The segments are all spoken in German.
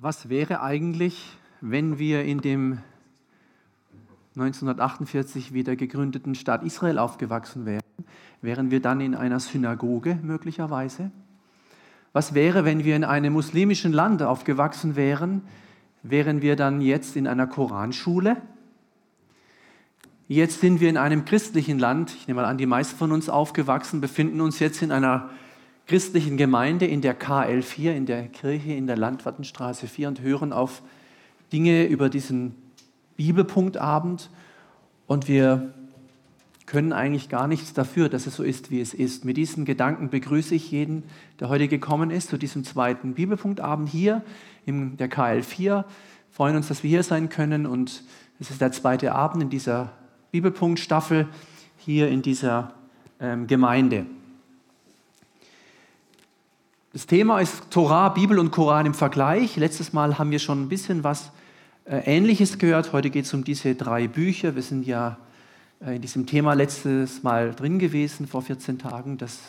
Was wäre eigentlich, wenn wir in dem 1948 wieder gegründeten Staat Israel aufgewachsen wären? Wären wir dann in einer Synagoge möglicherweise? Was wäre, wenn wir in einem muslimischen Land aufgewachsen wären? Wären wir dann jetzt in einer Koranschule? Jetzt sind wir in einem christlichen Land. Ich nehme mal an, die meisten von uns aufgewachsen, befinden uns jetzt in einer christlichen Gemeinde in der KL4, in der Kirche in der Landwirtenstraße 4 und hören auf Dinge über diesen Bibelpunktabend und wir können eigentlich gar nichts dafür, dass es so ist, wie es ist. Mit diesen Gedanken begrüße ich jeden, der heute gekommen ist, zu diesem zweiten Bibelpunktabend hier in der KL4. Wir freuen uns, dass wir hier sein können und es ist der zweite Abend in dieser Bibelpunktstaffel hier in dieser ähm, Gemeinde. Das Thema ist Torah, Bibel und Koran im Vergleich. Letztes Mal haben wir schon ein bisschen was äh, Ähnliches gehört. Heute geht es um diese drei Bücher. Wir sind ja äh, in diesem Thema letztes Mal drin gewesen, vor 14 Tagen, dass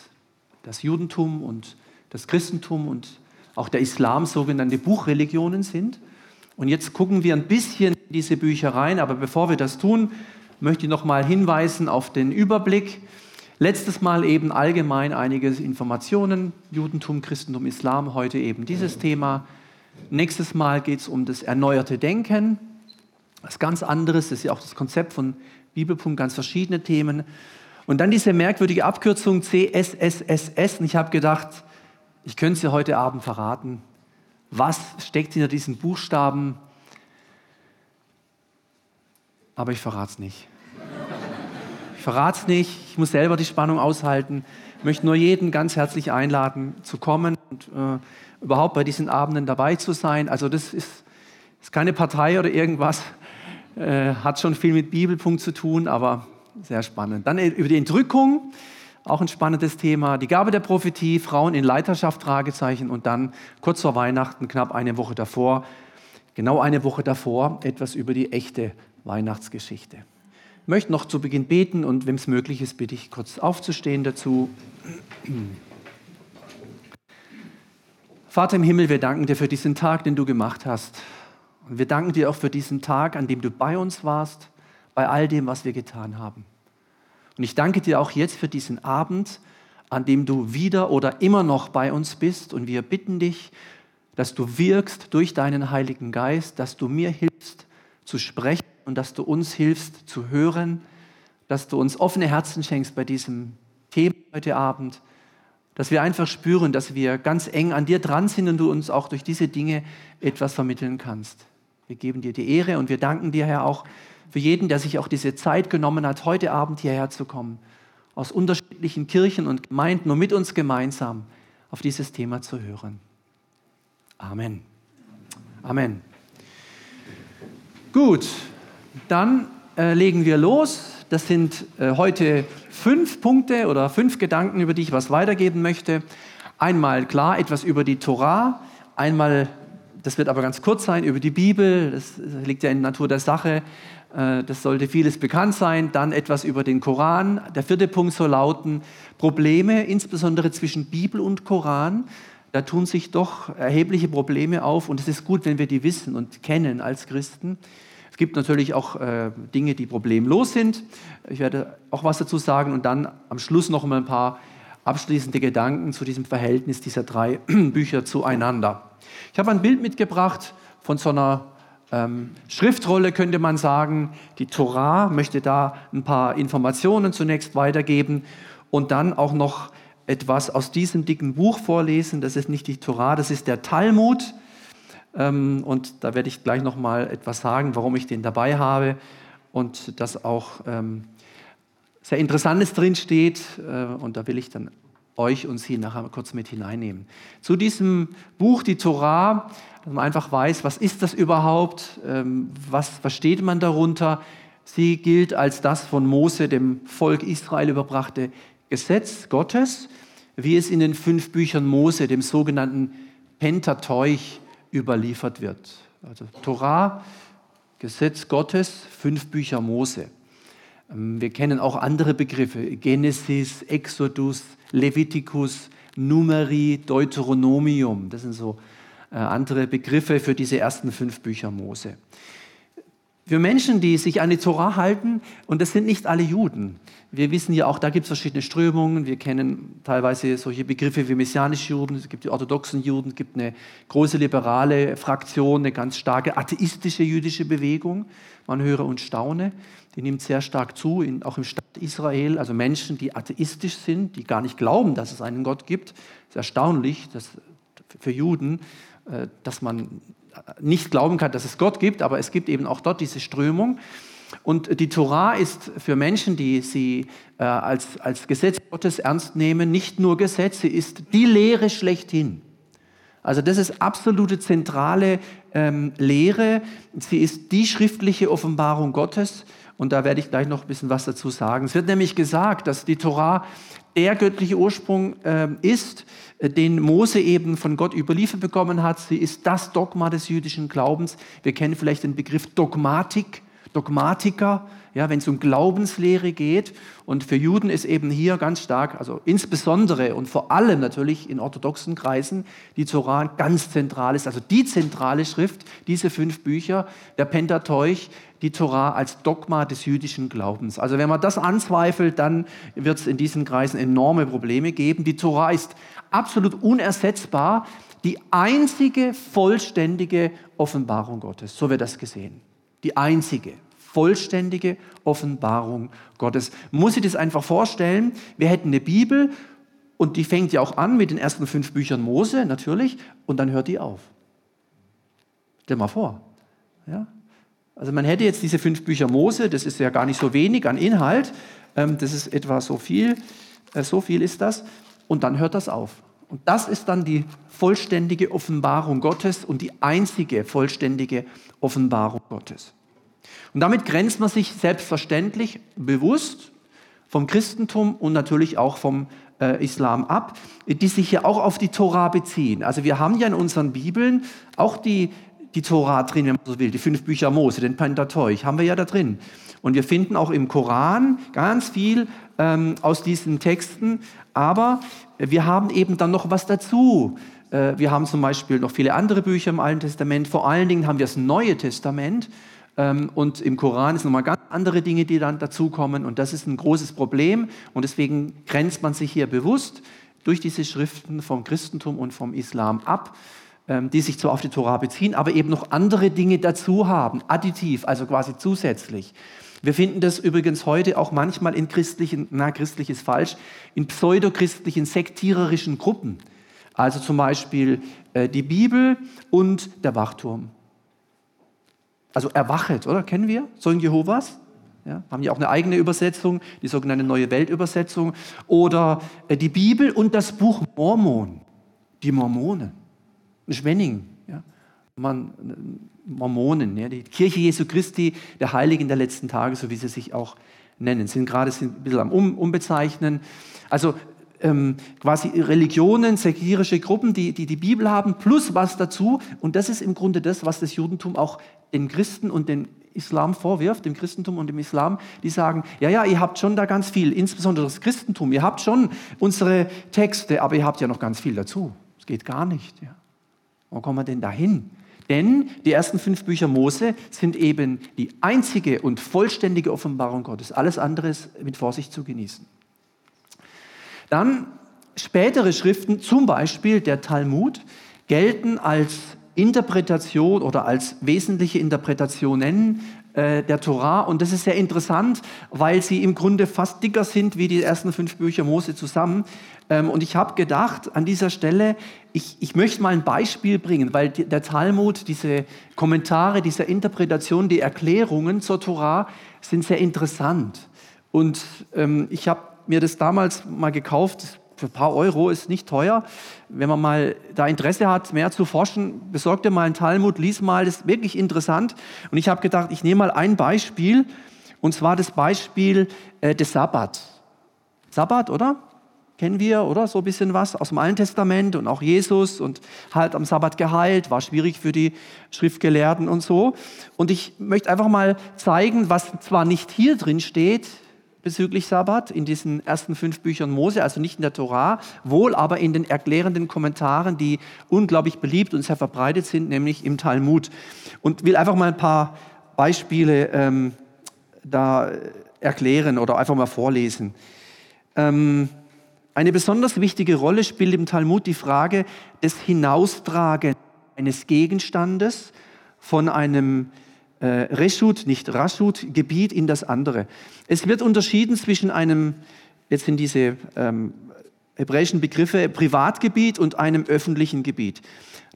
das Judentum und das Christentum und auch der Islam sogenannte Buchreligionen sind. Und jetzt gucken wir ein bisschen in diese Bücher rein. Aber bevor wir das tun, möchte ich noch mal hinweisen auf den Überblick. Letztes Mal eben allgemein einige Informationen, Judentum, Christentum, Islam, heute eben dieses Thema. Nächstes Mal geht es um das erneuerte Denken, was ganz anderes, das ist ja auch das Konzept von Bibelpunkt, ganz verschiedene Themen. Und dann diese merkwürdige Abkürzung CSSSS. Und ich habe gedacht, ich könnte es dir heute Abend verraten. Was steckt hinter diesen Buchstaben? Aber ich verrate es nicht verrate es nicht, ich muss selber die Spannung aushalten. Ich möchte nur jeden ganz herzlich einladen, zu kommen und äh, überhaupt bei diesen Abenden dabei zu sein. Also das ist, ist keine Partei oder irgendwas, äh, hat schon viel mit Bibelpunkt zu tun, aber sehr spannend. Dann über die Entrückung, auch ein spannendes Thema. Die Gabe der Prophetie, Frauen in Leiterschaft, Fragezeichen und dann kurz vor Weihnachten, knapp eine Woche davor, genau eine Woche davor, etwas über die echte Weihnachtsgeschichte. Möchte noch zu Beginn beten und wenn es möglich ist, bitte ich kurz aufzustehen dazu. Vater im Himmel, wir danken dir für diesen Tag, den du gemacht hast. Und wir danken dir auch für diesen Tag, an dem du bei uns warst, bei all dem, was wir getan haben. Und ich danke dir auch jetzt für diesen Abend, an dem du wieder oder immer noch bei uns bist. Und wir bitten dich, dass du wirkst durch deinen Heiligen Geist, dass du mir hilfst zu sprechen und dass du uns hilfst zu hören, dass du uns offene Herzen schenkst bei diesem Thema heute Abend, dass wir einfach spüren, dass wir ganz eng an dir dran sind und du uns auch durch diese Dinge etwas vermitteln kannst. Wir geben dir die Ehre und wir danken dir, Herr, auch für jeden, der sich auch diese Zeit genommen hat, heute Abend hierher zu kommen, aus unterschiedlichen Kirchen und Gemeinden, um mit uns gemeinsam auf dieses Thema zu hören. Amen. Amen. Gut, dann äh, legen wir los. Das sind äh, heute fünf Punkte oder fünf Gedanken, über die ich was weitergeben möchte. Einmal klar etwas über die Torah, einmal, das wird aber ganz kurz sein, über die Bibel, das, liegt ja in der Natur der Sache, äh, das sollte vieles bekannt sein. Dann etwas über den Koran. Der vierte Punkt soll lauten, Probleme, insbesondere zwischen Bibel und Koran. Da tun sich doch erhebliche Probleme auf und es ist gut, wenn wir die wissen und kennen als Christen. Es gibt natürlich auch äh, Dinge, die problemlos sind. Ich werde auch was dazu sagen und dann am Schluss noch mal ein paar abschließende Gedanken zu diesem Verhältnis dieser drei Bücher zueinander. Ich habe ein Bild mitgebracht von so einer ähm, Schriftrolle, könnte man sagen. Die Torah möchte da ein paar Informationen zunächst weitergeben und dann auch noch etwas aus diesem dicken Buch vorlesen. Das ist nicht die Torah, das ist der Talmud. Ähm, und da werde ich gleich noch mal etwas sagen, warum ich den dabei habe und dass auch ähm, sehr Interessantes drin steht. Äh, und da will ich dann euch und Sie nachher kurz mit hineinnehmen. Zu diesem Buch, die Torah, dass man einfach weiß, was ist das überhaupt, ähm, was versteht man darunter. Sie gilt als das von Mose, dem Volk Israel überbrachte Gesetz Gottes, wie es in den fünf Büchern Mose, dem sogenannten Pentateuch, überliefert wird. Also Torah, Gesetz Gottes, fünf Bücher Mose. Ähm, wir kennen auch andere Begriffe, Genesis, Exodus, Leviticus, Numeri, Deuteronomium. Das sind so äh, andere Begriffe für diese ersten fünf Bücher Mose. Für Menschen, die sich an die Torah halten, und das sind nicht alle Juden. Wir wissen ja auch, da gibt es verschiedene Strömungen. Wir kennen teilweise solche Begriffe wie messianische Juden, es gibt die orthodoxen Juden, es gibt eine große liberale Fraktion, eine ganz starke atheistische jüdische Bewegung. Man höre und staune. Die nimmt sehr stark zu, in, auch im Staat Israel. Also Menschen, die atheistisch sind, die gar nicht glauben, dass es einen Gott gibt. Es ist erstaunlich dass für Juden, äh, dass man nicht glauben kann, dass es Gott gibt, aber es gibt eben auch dort diese Strömung. Und die Torah ist für Menschen, die sie äh, als, als Gesetz Gottes ernst nehmen, nicht nur Gesetz, sie ist die Lehre schlechthin. Also das ist absolute zentrale ähm, Lehre. Sie ist die schriftliche Offenbarung Gottes. Und da werde ich gleich noch ein bisschen was dazu sagen. Es wird nämlich gesagt, dass die Torah der göttliche Ursprung äh, ist, den Mose eben von Gott überliefert bekommen hat. Sie ist das Dogma des jüdischen Glaubens. Wir kennen vielleicht den Begriff Dogmatik, Dogmatiker, ja, wenn es um Glaubenslehre geht. Und für Juden ist eben hier ganz stark, also insbesondere und vor allem natürlich in orthodoxen Kreisen, die Torah ganz zentral ist, also die zentrale Schrift, diese fünf Bücher, der Pentateuch, die Torah als Dogma des jüdischen Glaubens. Also wenn man das anzweifelt, dann wird es in diesen Kreisen enorme Probleme geben. Die Torah ist absolut unersetzbar, die einzige vollständige Offenbarung Gottes. So wird das gesehen. Die einzige vollständige Offenbarung Gottes. Muss ich das einfach vorstellen? Wir hätten eine Bibel und die fängt ja auch an mit den ersten fünf Büchern Mose, natürlich, und dann hört die auf. Stell mal vor. Ja? Also man hätte jetzt diese fünf Bücher Mose, das ist ja gar nicht so wenig an Inhalt, ähm, das ist etwa so viel, äh, so viel ist das, und dann hört das auf. Und das ist dann die vollständige Offenbarung Gottes und die einzige vollständige Offenbarung Gottes. Und damit grenzt man sich selbstverständlich bewusst vom Christentum und natürlich auch vom äh, Islam ab, die sich ja auch auf die Tora beziehen. Also wir haben ja in unseren Bibeln auch die, die Tora drin, wenn man so will, die fünf Bücher Mose, den Pentateuch, haben wir ja da drin. Und wir finden auch im Koran ganz viel ähm, aus diesen Texten, aber wir haben eben dann noch was dazu. Äh, wir haben zum Beispiel noch viele andere Bücher im Alten Testament, vor allen Dingen haben wir das Neue Testament. Ähm, und im Koran sind nochmal ganz andere Dinge, die dann dazukommen. Und das ist ein großes Problem. Und deswegen grenzt man sich hier bewusst durch diese Schriften vom Christentum und vom Islam ab, ähm, die sich zwar auf die Torah beziehen, aber eben noch andere Dinge dazu haben, additiv, also quasi zusätzlich. Wir finden das übrigens heute auch manchmal in christlichen, na, christlich ist falsch, in pseudochristlichen, sektiererischen Gruppen. Also zum Beispiel äh, die Bibel und der Wachturm. Also erwachet, oder? Kennen wir Zeugen Jehovas? Ja, haben ja auch eine eigene Übersetzung, die sogenannte Neue Weltübersetzung. Oder äh, die Bibel und das Buch Mormon, die Mormonen. Schwenning, ja. Man, äh, Mormonen, ja, die Kirche Jesu Christi, der Heiligen der letzten Tage, so wie sie sich auch nennen, sind gerade sind ein bisschen am um, Umbezeichnen. Also ähm, quasi Religionen, säkulärische Gruppen, die, die die Bibel haben, plus was dazu. Und das ist im Grunde das, was das Judentum auch den Christen und den Islam vorwirft, dem Christentum und dem Islam, die sagen, ja, ja, ihr habt schon da ganz viel, insbesondere das Christentum, ihr habt schon unsere Texte, aber ihr habt ja noch ganz viel dazu. Es geht gar nicht. Ja. Wo kommen wir denn dahin? Denn die ersten fünf Bücher Mose sind eben die einzige und vollständige Offenbarung Gottes. Alles andere ist mit Vorsicht zu genießen. Dann spätere Schriften, zum Beispiel der Talmud, gelten als Interpretation oder als wesentliche Interpretationen äh, der Torah. Und das ist sehr interessant, weil sie im Grunde fast dicker sind wie die ersten fünf Bücher Mose zusammen. Ähm, und ich habe gedacht, an dieser Stelle, ich, ich möchte mal ein Beispiel bringen, weil die, der Talmud, diese Kommentare, diese Interpretation, die Erklärungen zur Torah sind sehr interessant. Und ähm, ich habe mir das damals mal gekauft. Für ein paar Euro ist nicht teuer. Wenn man mal da Interesse hat, mehr zu forschen, besorgt dir mal einen Talmud, lies mal, das ist wirklich interessant. Und ich habe gedacht, ich nehme mal ein Beispiel, und zwar das Beispiel äh, des Sabbat. Sabbat, oder? Kennen wir, oder? So ein bisschen was aus dem Alten Testament und auch Jesus und halt am Sabbat geheilt, war schwierig für die Schriftgelehrten und so. Und ich möchte einfach mal zeigen, was zwar nicht hier drin steht, bezüglich Sabbat in diesen ersten fünf Büchern Mose, also nicht in der Torah, wohl aber in den erklärenden Kommentaren, die unglaublich beliebt und sehr verbreitet sind, nämlich im Talmud. Und will einfach mal ein paar Beispiele ähm, da erklären oder einfach mal vorlesen. Ähm, eine besonders wichtige Rolle spielt im Talmud die Frage des Hinaustragens eines Gegenstandes von einem äh, Reshut, nicht Rashut, Gebiet in das andere. Es wird unterschieden zwischen einem, jetzt sind diese ähm, hebräischen Begriffe, Privatgebiet und einem öffentlichen Gebiet.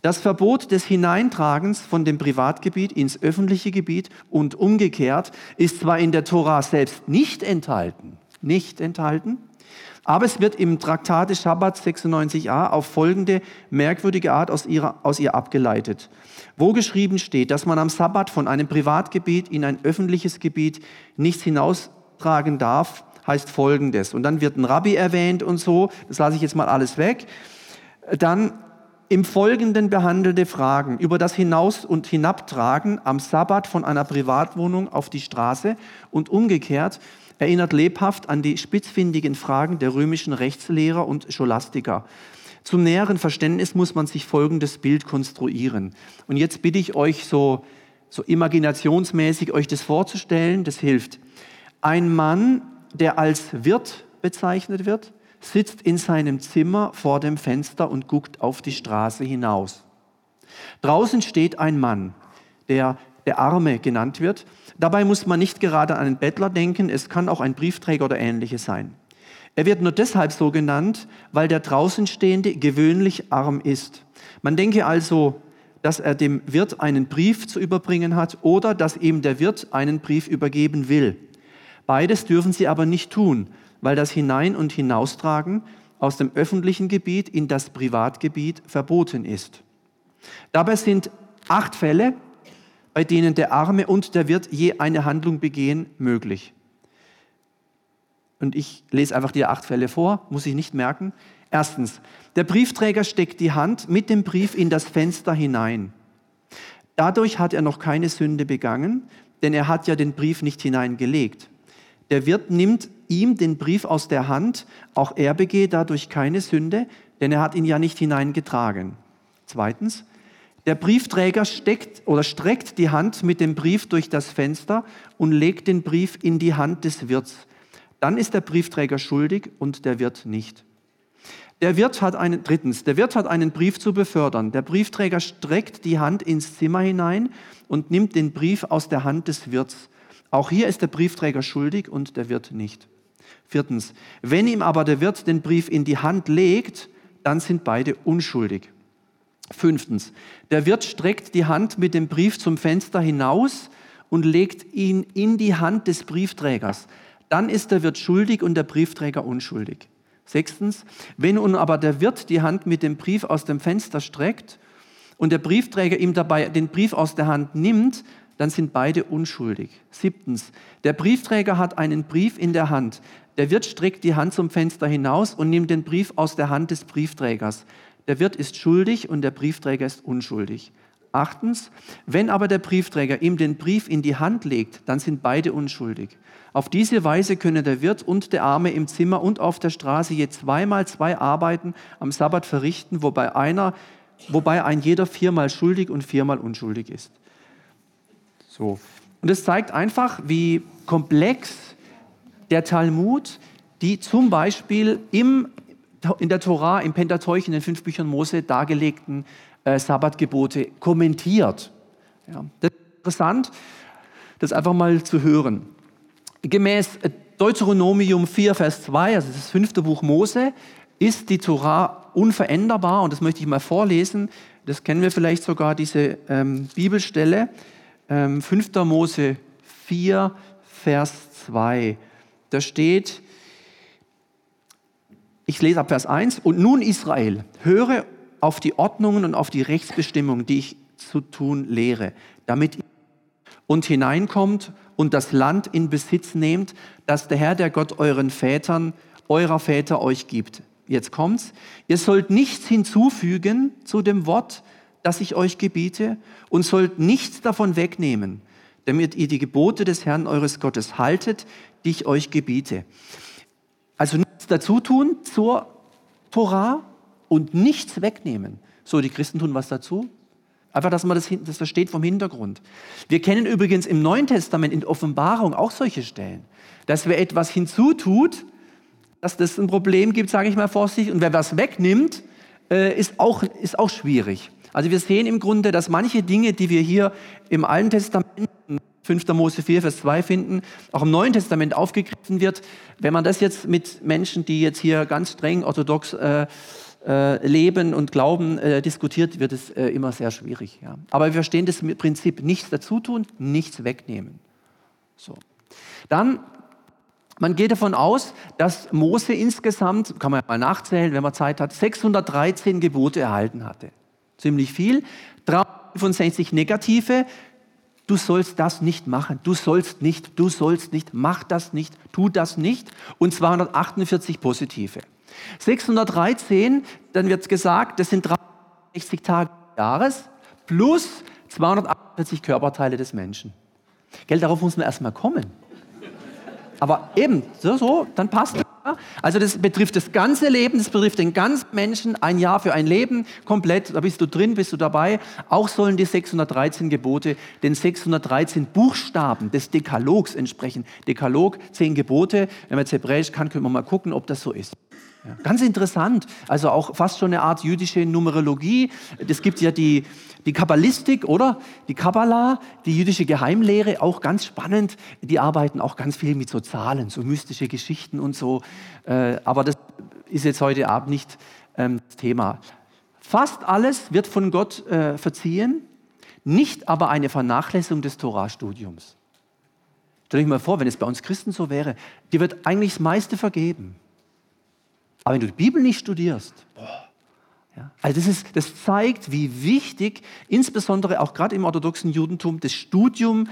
Das Verbot des Hineintragens von dem Privatgebiet ins öffentliche Gebiet und umgekehrt ist zwar in der Tora selbst nicht enthalten, nicht enthalten, aber es wird im Traktat des Schabbat 96a auf folgende merkwürdige Art aus, ihrer, aus ihr abgeleitet. Wo geschrieben steht, dass man am Sabbat von einem Privatgebiet in ein öffentliches Gebiet nichts hinaustragen darf, heißt folgendes. Und dann wird ein Rabbi erwähnt und so, das lasse ich jetzt mal alles weg. Dann im Folgenden behandelte Fragen über das Hinaus- und Hinabtragen am Sabbat von einer Privatwohnung auf die Straße und umgekehrt erinnert lebhaft an die spitzfindigen Fragen der römischen Rechtslehrer und Scholastiker. Zum näheren Verständnis muss man sich folgendes Bild konstruieren. Und jetzt bitte ich euch so, so imaginationsmäßig euch das vorzustellen, das hilft. Ein Mann, der als Wirt bezeichnet wird, sitzt in seinem Zimmer vor dem Fenster und guckt auf die Straße hinaus. Draußen steht ein Mann, der der Arme genannt wird Dabei muss man nicht gerade an einen Bettler denken, es kann auch ein Briefträger oder ähnliches sein. Er wird nur deshalb so genannt, weil der Draußenstehende gewöhnlich arm ist. Man denke also, dass er dem Wirt einen Brief zu überbringen hat oder dass ihm der Wirt einen Brief übergeben will. Beides dürfen sie aber nicht tun, weil das Hinein- und Hinaustragen aus dem öffentlichen Gebiet in das Privatgebiet verboten ist. Dabei sind acht Fälle bei denen der Arme und der Wirt je eine Handlung begehen, möglich. Und ich lese einfach die acht Fälle vor, muss ich nicht merken. Erstens, der Briefträger steckt die Hand mit dem Brief in das Fenster hinein. Dadurch hat er noch keine Sünde begangen, denn er hat ja den Brief nicht hineingelegt. Der Wirt nimmt ihm den Brief aus der Hand, auch er begeht dadurch keine Sünde, denn er hat ihn ja nicht hineingetragen. Zweitens, der Briefträger steckt oder streckt die Hand mit dem Brief durch das Fenster und legt den Brief in die Hand des Wirts. Dann ist der Briefträger schuldig und der Wirt nicht. Der Wirt hat einen, drittens, der Wirt hat einen Brief zu befördern. Der Briefträger streckt die Hand ins Zimmer hinein und nimmt den Brief aus der Hand des Wirts. Auch hier ist der Briefträger schuldig und der Wirt nicht. Viertens, wenn ihm aber der Wirt den Brief in die Hand legt, dann sind beide unschuldig. Fünftens, der Wirt streckt die Hand mit dem Brief zum Fenster hinaus und legt ihn in die Hand des Briefträgers. Dann ist der Wirt schuldig und der Briefträger unschuldig. Sechstens, wenn nun aber der Wirt die Hand mit dem Brief aus dem Fenster streckt und der Briefträger ihm dabei den Brief aus der Hand nimmt, dann sind beide unschuldig. Siebtens, der Briefträger hat einen Brief in der Hand. Der Wirt streckt die Hand zum Fenster hinaus und nimmt den Brief aus der Hand des Briefträgers. Der Wirt ist schuldig und der Briefträger ist unschuldig. Achtens, wenn aber der Briefträger ihm den Brief in die Hand legt, dann sind beide unschuldig. Auf diese Weise können der Wirt und der Arme im Zimmer und auf der Straße je zweimal zwei Arbeiten am Sabbat verrichten, wobei, einer, wobei ein jeder viermal schuldig und viermal unschuldig ist. So. Und es zeigt einfach, wie komplex der Talmud, die zum Beispiel im in der Tora, im Pentateuch, in den fünf Büchern Mose dargelegten äh, Sabbatgebote kommentiert. Ja, das ist interessant, das einfach mal zu hören. Gemäß äh, Deuteronomium 4, Vers 2, also das fünfte Buch Mose, ist die Tora unveränderbar und das möchte ich mal vorlesen. Das kennen wir vielleicht sogar, diese ähm, Bibelstelle, ähm, 5. Mose 4, Vers 2. Da steht, ich lese ab Vers 1. Und nun Israel, höre auf die Ordnungen und auf die Rechtsbestimmungen, die ich zu tun lehre, damit ihr und hineinkommt und das Land in Besitz nehmt, das der Herr, der Gott euren Vätern, eurer Väter euch gibt. Jetzt kommt's. Ihr sollt nichts hinzufügen zu dem Wort, das ich euch gebiete, und sollt nichts davon wegnehmen, damit ihr die Gebote des Herrn eures Gottes haltet, die ich euch gebiete. Also nichts dazu tun zur Torah und nichts wegnehmen. So, die Christen tun was dazu. Einfach, dass man das, das versteht vom Hintergrund. Wir kennen übrigens im Neuen Testament in Offenbarung auch solche Stellen, dass wer etwas hinzutut, dass das ein Problem gibt, sage ich mal vorsichtig, und wer was wegnimmt, äh, ist, auch, ist auch schwierig. Also wir sehen im Grunde, dass manche Dinge, die wir hier im Alten Testament, 5. Mose 4, Vers 2 finden, auch im Neuen Testament aufgegriffen wird. Wenn man das jetzt mit Menschen, die jetzt hier ganz streng orthodox äh, äh, leben und glauben, äh, diskutiert, wird es äh, immer sehr schwierig. Ja. Aber wir verstehen das Prinzip, nichts dazu tun, nichts wegnehmen. So. Dann man geht davon aus, dass Mose insgesamt, kann man mal nachzählen, wenn man Zeit hat, 613 Gebote erhalten hatte ziemlich viel. 365 negative. Du sollst das nicht machen. Du sollst nicht. Du sollst nicht. Mach das nicht. Tu das nicht. Und 248 positive. 613, dann wird gesagt, das sind 360 Tage Jahres plus 248 Körperteile des Menschen. Gell, darauf muss man erstmal kommen. Aber eben, so, so, dann passt es. Also das betrifft das ganze Leben, das betrifft den ganzen Menschen, ein Jahr für ein Leben, komplett, da bist du drin, bist du dabei. Auch sollen die 613 Gebote den 613 Buchstaben des Dekalogs entsprechen. Dekalog, zehn Gebote. Wenn man jetzt Hebräisch kann, können wir mal gucken, ob das so ist. Ja, ganz interessant, also auch fast schon eine Art jüdische Numerologie. Es gibt ja die, die Kabbalistik, oder? Die Kabbalah, die jüdische Geheimlehre, auch ganz spannend. Die arbeiten auch ganz viel mit so Zahlen, so mystische Geschichten und so. Äh, aber das ist jetzt heute Abend nicht ähm, das Thema. Fast alles wird von Gott äh, verziehen, nicht aber eine Vernachlässigung des Torahstudiums. Stell euch mal vor, wenn es bei uns Christen so wäre, dir wird eigentlich das meiste vergeben. Aber wenn du die Bibel nicht studierst, boah, ja, also das, ist, das zeigt, wie wichtig, insbesondere auch gerade im orthodoxen Judentum, das Studium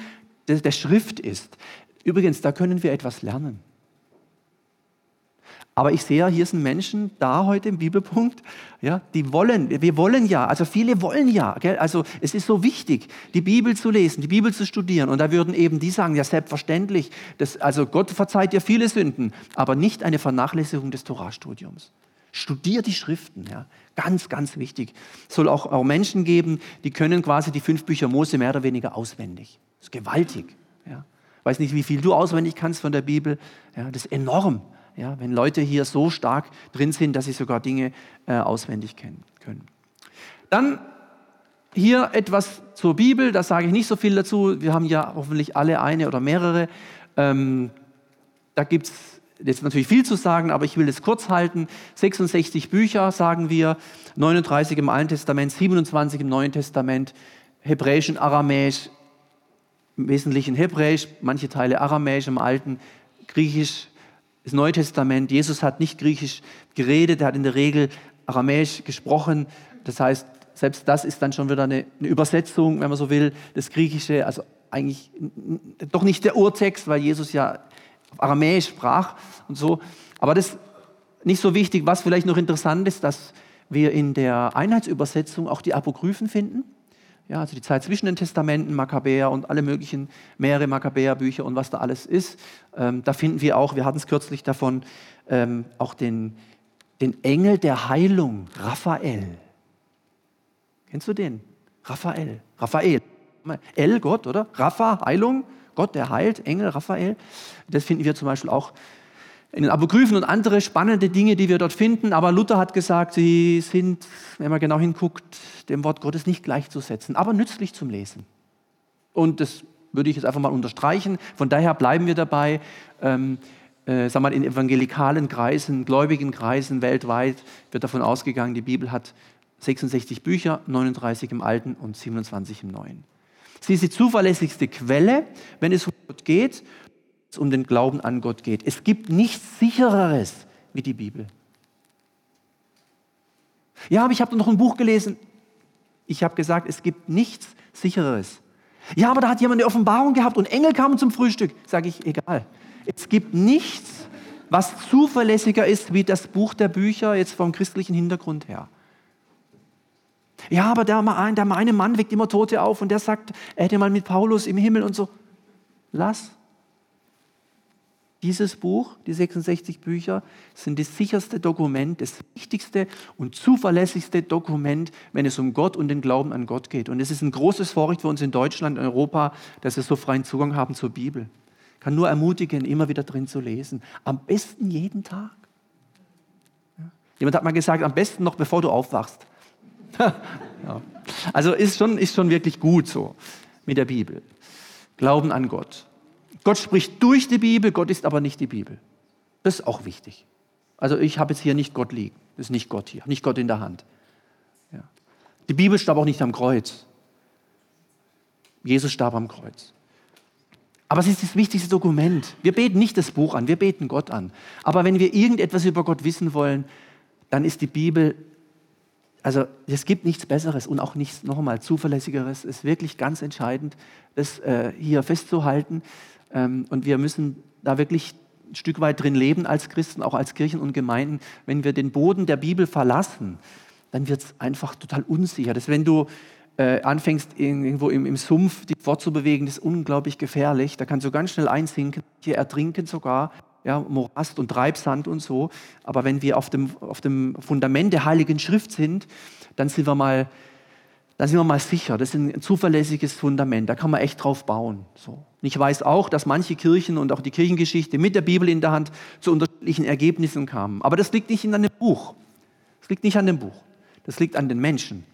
der, der Schrift ist. Übrigens, da können wir etwas lernen. Aber ich sehe, hier sind Menschen da heute im Bibelpunkt, ja, die wollen, wir wollen ja, also viele wollen ja. Gell? Also es ist so wichtig, die Bibel zu lesen, die Bibel zu studieren. Und da würden eben die sagen, ja selbstverständlich, das, also Gott verzeiht dir viele Sünden, aber nicht eine Vernachlässigung des Torahstudiums. Studier die Schriften, ja. ganz, ganz wichtig. Es soll auch, auch Menschen geben, die können quasi die fünf Bücher Mose mehr oder weniger auswendig. Das ist gewaltig. Ja. Ich weiß nicht, wie viel du auswendig kannst von der Bibel. Ja, das ist enorm. Ja, wenn Leute hier so stark drin sind, dass sie sogar Dinge äh, auswendig kennen können. Dann hier etwas zur Bibel, da sage ich nicht so viel dazu. Wir haben ja hoffentlich alle eine oder mehrere. Ähm, da gibt es jetzt natürlich viel zu sagen, aber ich will es kurz halten. 66 Bücher, sagen wir, 39 im Alten Testament, 27 im Neuen Testament, Hebräisch und Aramäisch, im Wesentlichen Hebräisch, manche Teile Aramäisch im Alten, Griechisch, das Neue Testament, Jesus hat nicht griechisch geredet, er hat in der Regel aramäisch gesprochen. Das heißt, selbst das ist dann schon wieder eine, eine Übersetzung, wenn man so will, das Griechische, also eigentlich doch nicht der Urtext, weil Jesus ja Aramäisch sprach und so. Aber das ist nicht so wichtig. Was vielleicht noch interessant ist, dass wir in der Einheitsübersetzung auch die Apokryphen finden. Ja, also die Zeit zwischen den Testamenten, Makkabäer und alle möglichen, mehrere Makkabäerbücher und was da alles ist. Ähm, da finden wir auch, wir hatten es kürzlich davon, ähm, auch den, den Engel der Heilung, Raphael. Kennst du den? Raphael. Raphael. El, Gott, oder? Rapha, Heilung, Gott, der heilt, Engel, Raphael. Das finden wir zum Beispiel auch in den Apokryphen und andere spannende Dinge, die wir dort finden. Aber Luther hat gesagt, sie sind, wenn man genau hinguckt, dem Wort Gottes nicht gleichzusetzen, aber nützlich zum Lesen. Und das würde ich jetzt einfach mal unterstreichen. Von daher bleiben wir dabei. Ähm, äh, sag mal, in evangelikalen Kreisen, gläubigen Kreisen weltweit wird davon ausgegangen, die Bibel hat 66 Bücher, 39 im Alten und 27 im Neuen. Sie ist die zuverlässigste Quelle, wenn es um Gott geht es um den Glauben an Gott geht. Es gibt nichts sichereres wie die Bibel. Ja, aber ich habe noch ein Buch gelesen. Ich habe gesagt, es gibt nichts sichereres. Ja, aber da hat jemand eine Offenbarung gehabt und Engel kamen zum Frühstück. Sage ich, egal. Es gibt nichts, was zuverlässiger ist wie das Buch der Bücher jetzt vom christlichen Hintergrund her. Ja, aber der, der eine Mann weckt immer Tote auf und der sagt, er hätte mal mit Paulus im Himmel und so. Lass. Dieses Buch, die 66 Bücher, sind das sicherste Dokument, das wichtigste und zuverlässigste Dokument, wenn es um Gott und den Glauben an Gott geht. Und es ist ein großes Vorrecht für uns in Deutschland und Europa, dass wir so freien Zugang haben zur Bibel. Ich kann nur ermutigen, immer wieder drin zu lesen. Am besten jeden Tag. Jemand hat mal gesagt, am besten noch bevor du aufwachst. ja. Also ist schon, ist schon wirklich gut so mit der Bibel. Glauben an Gott. Gott spricht durch die Bibel, Gott ist aber nicht die Bibel. Das ist auch wichtig. Also ich habe jetzt hier nicht Gott liegen. Das ist nicht Gott hier, nicht Gott in der Hand. Ja. Die Bibel starb auch nicht am Kreuz. Jesus starb am Kreuz. Aber es ist das wichtigste Dokument. Wir beten nicht das Buch an, wir beten Gott an. Aber wenn wir irgendetwas über Gott wissen wollen, dann ist die Bibel, also es gibt nichts Besseres und auch nichts nochmal zuverlässigeres. Es ist wirklich ganz entscheidend, das äh, hier festzuhalten. Ähm, und wir müssen da wirklich ein Stück weit drin leben als Christen, auch als Kirchen und Gemeinden. Wenn wir den Boden der Bibel verlassen, dann wird es einfach total unsicher. Das, wenn du äh, anfängst, irgendwo im, im Sumpf dich fortzubewegen, das ist unglaublich gefährlich. Da kannst du ganz schnell einsinken, hier ertrinken sogar, ja, Morast und Treibsand und so. Aber wenn wir auf dem, auf dem Fundament der Heiligen Schrift sind, dann sind wir mal da sind wir mal sicher, das ist ein zuverlässiges Fundament, da kann man echt drauf bauen. So. Ich weiß auch, dass manche Kirchen und auch die Kirchengeschichte mit der Bibel in der Hand zu unterschiedlichen Ergebnissen kamen. Aber das liegt nicht an dem Buch. Das liegt nicht an dem Buch. Das liegt an den Menschen.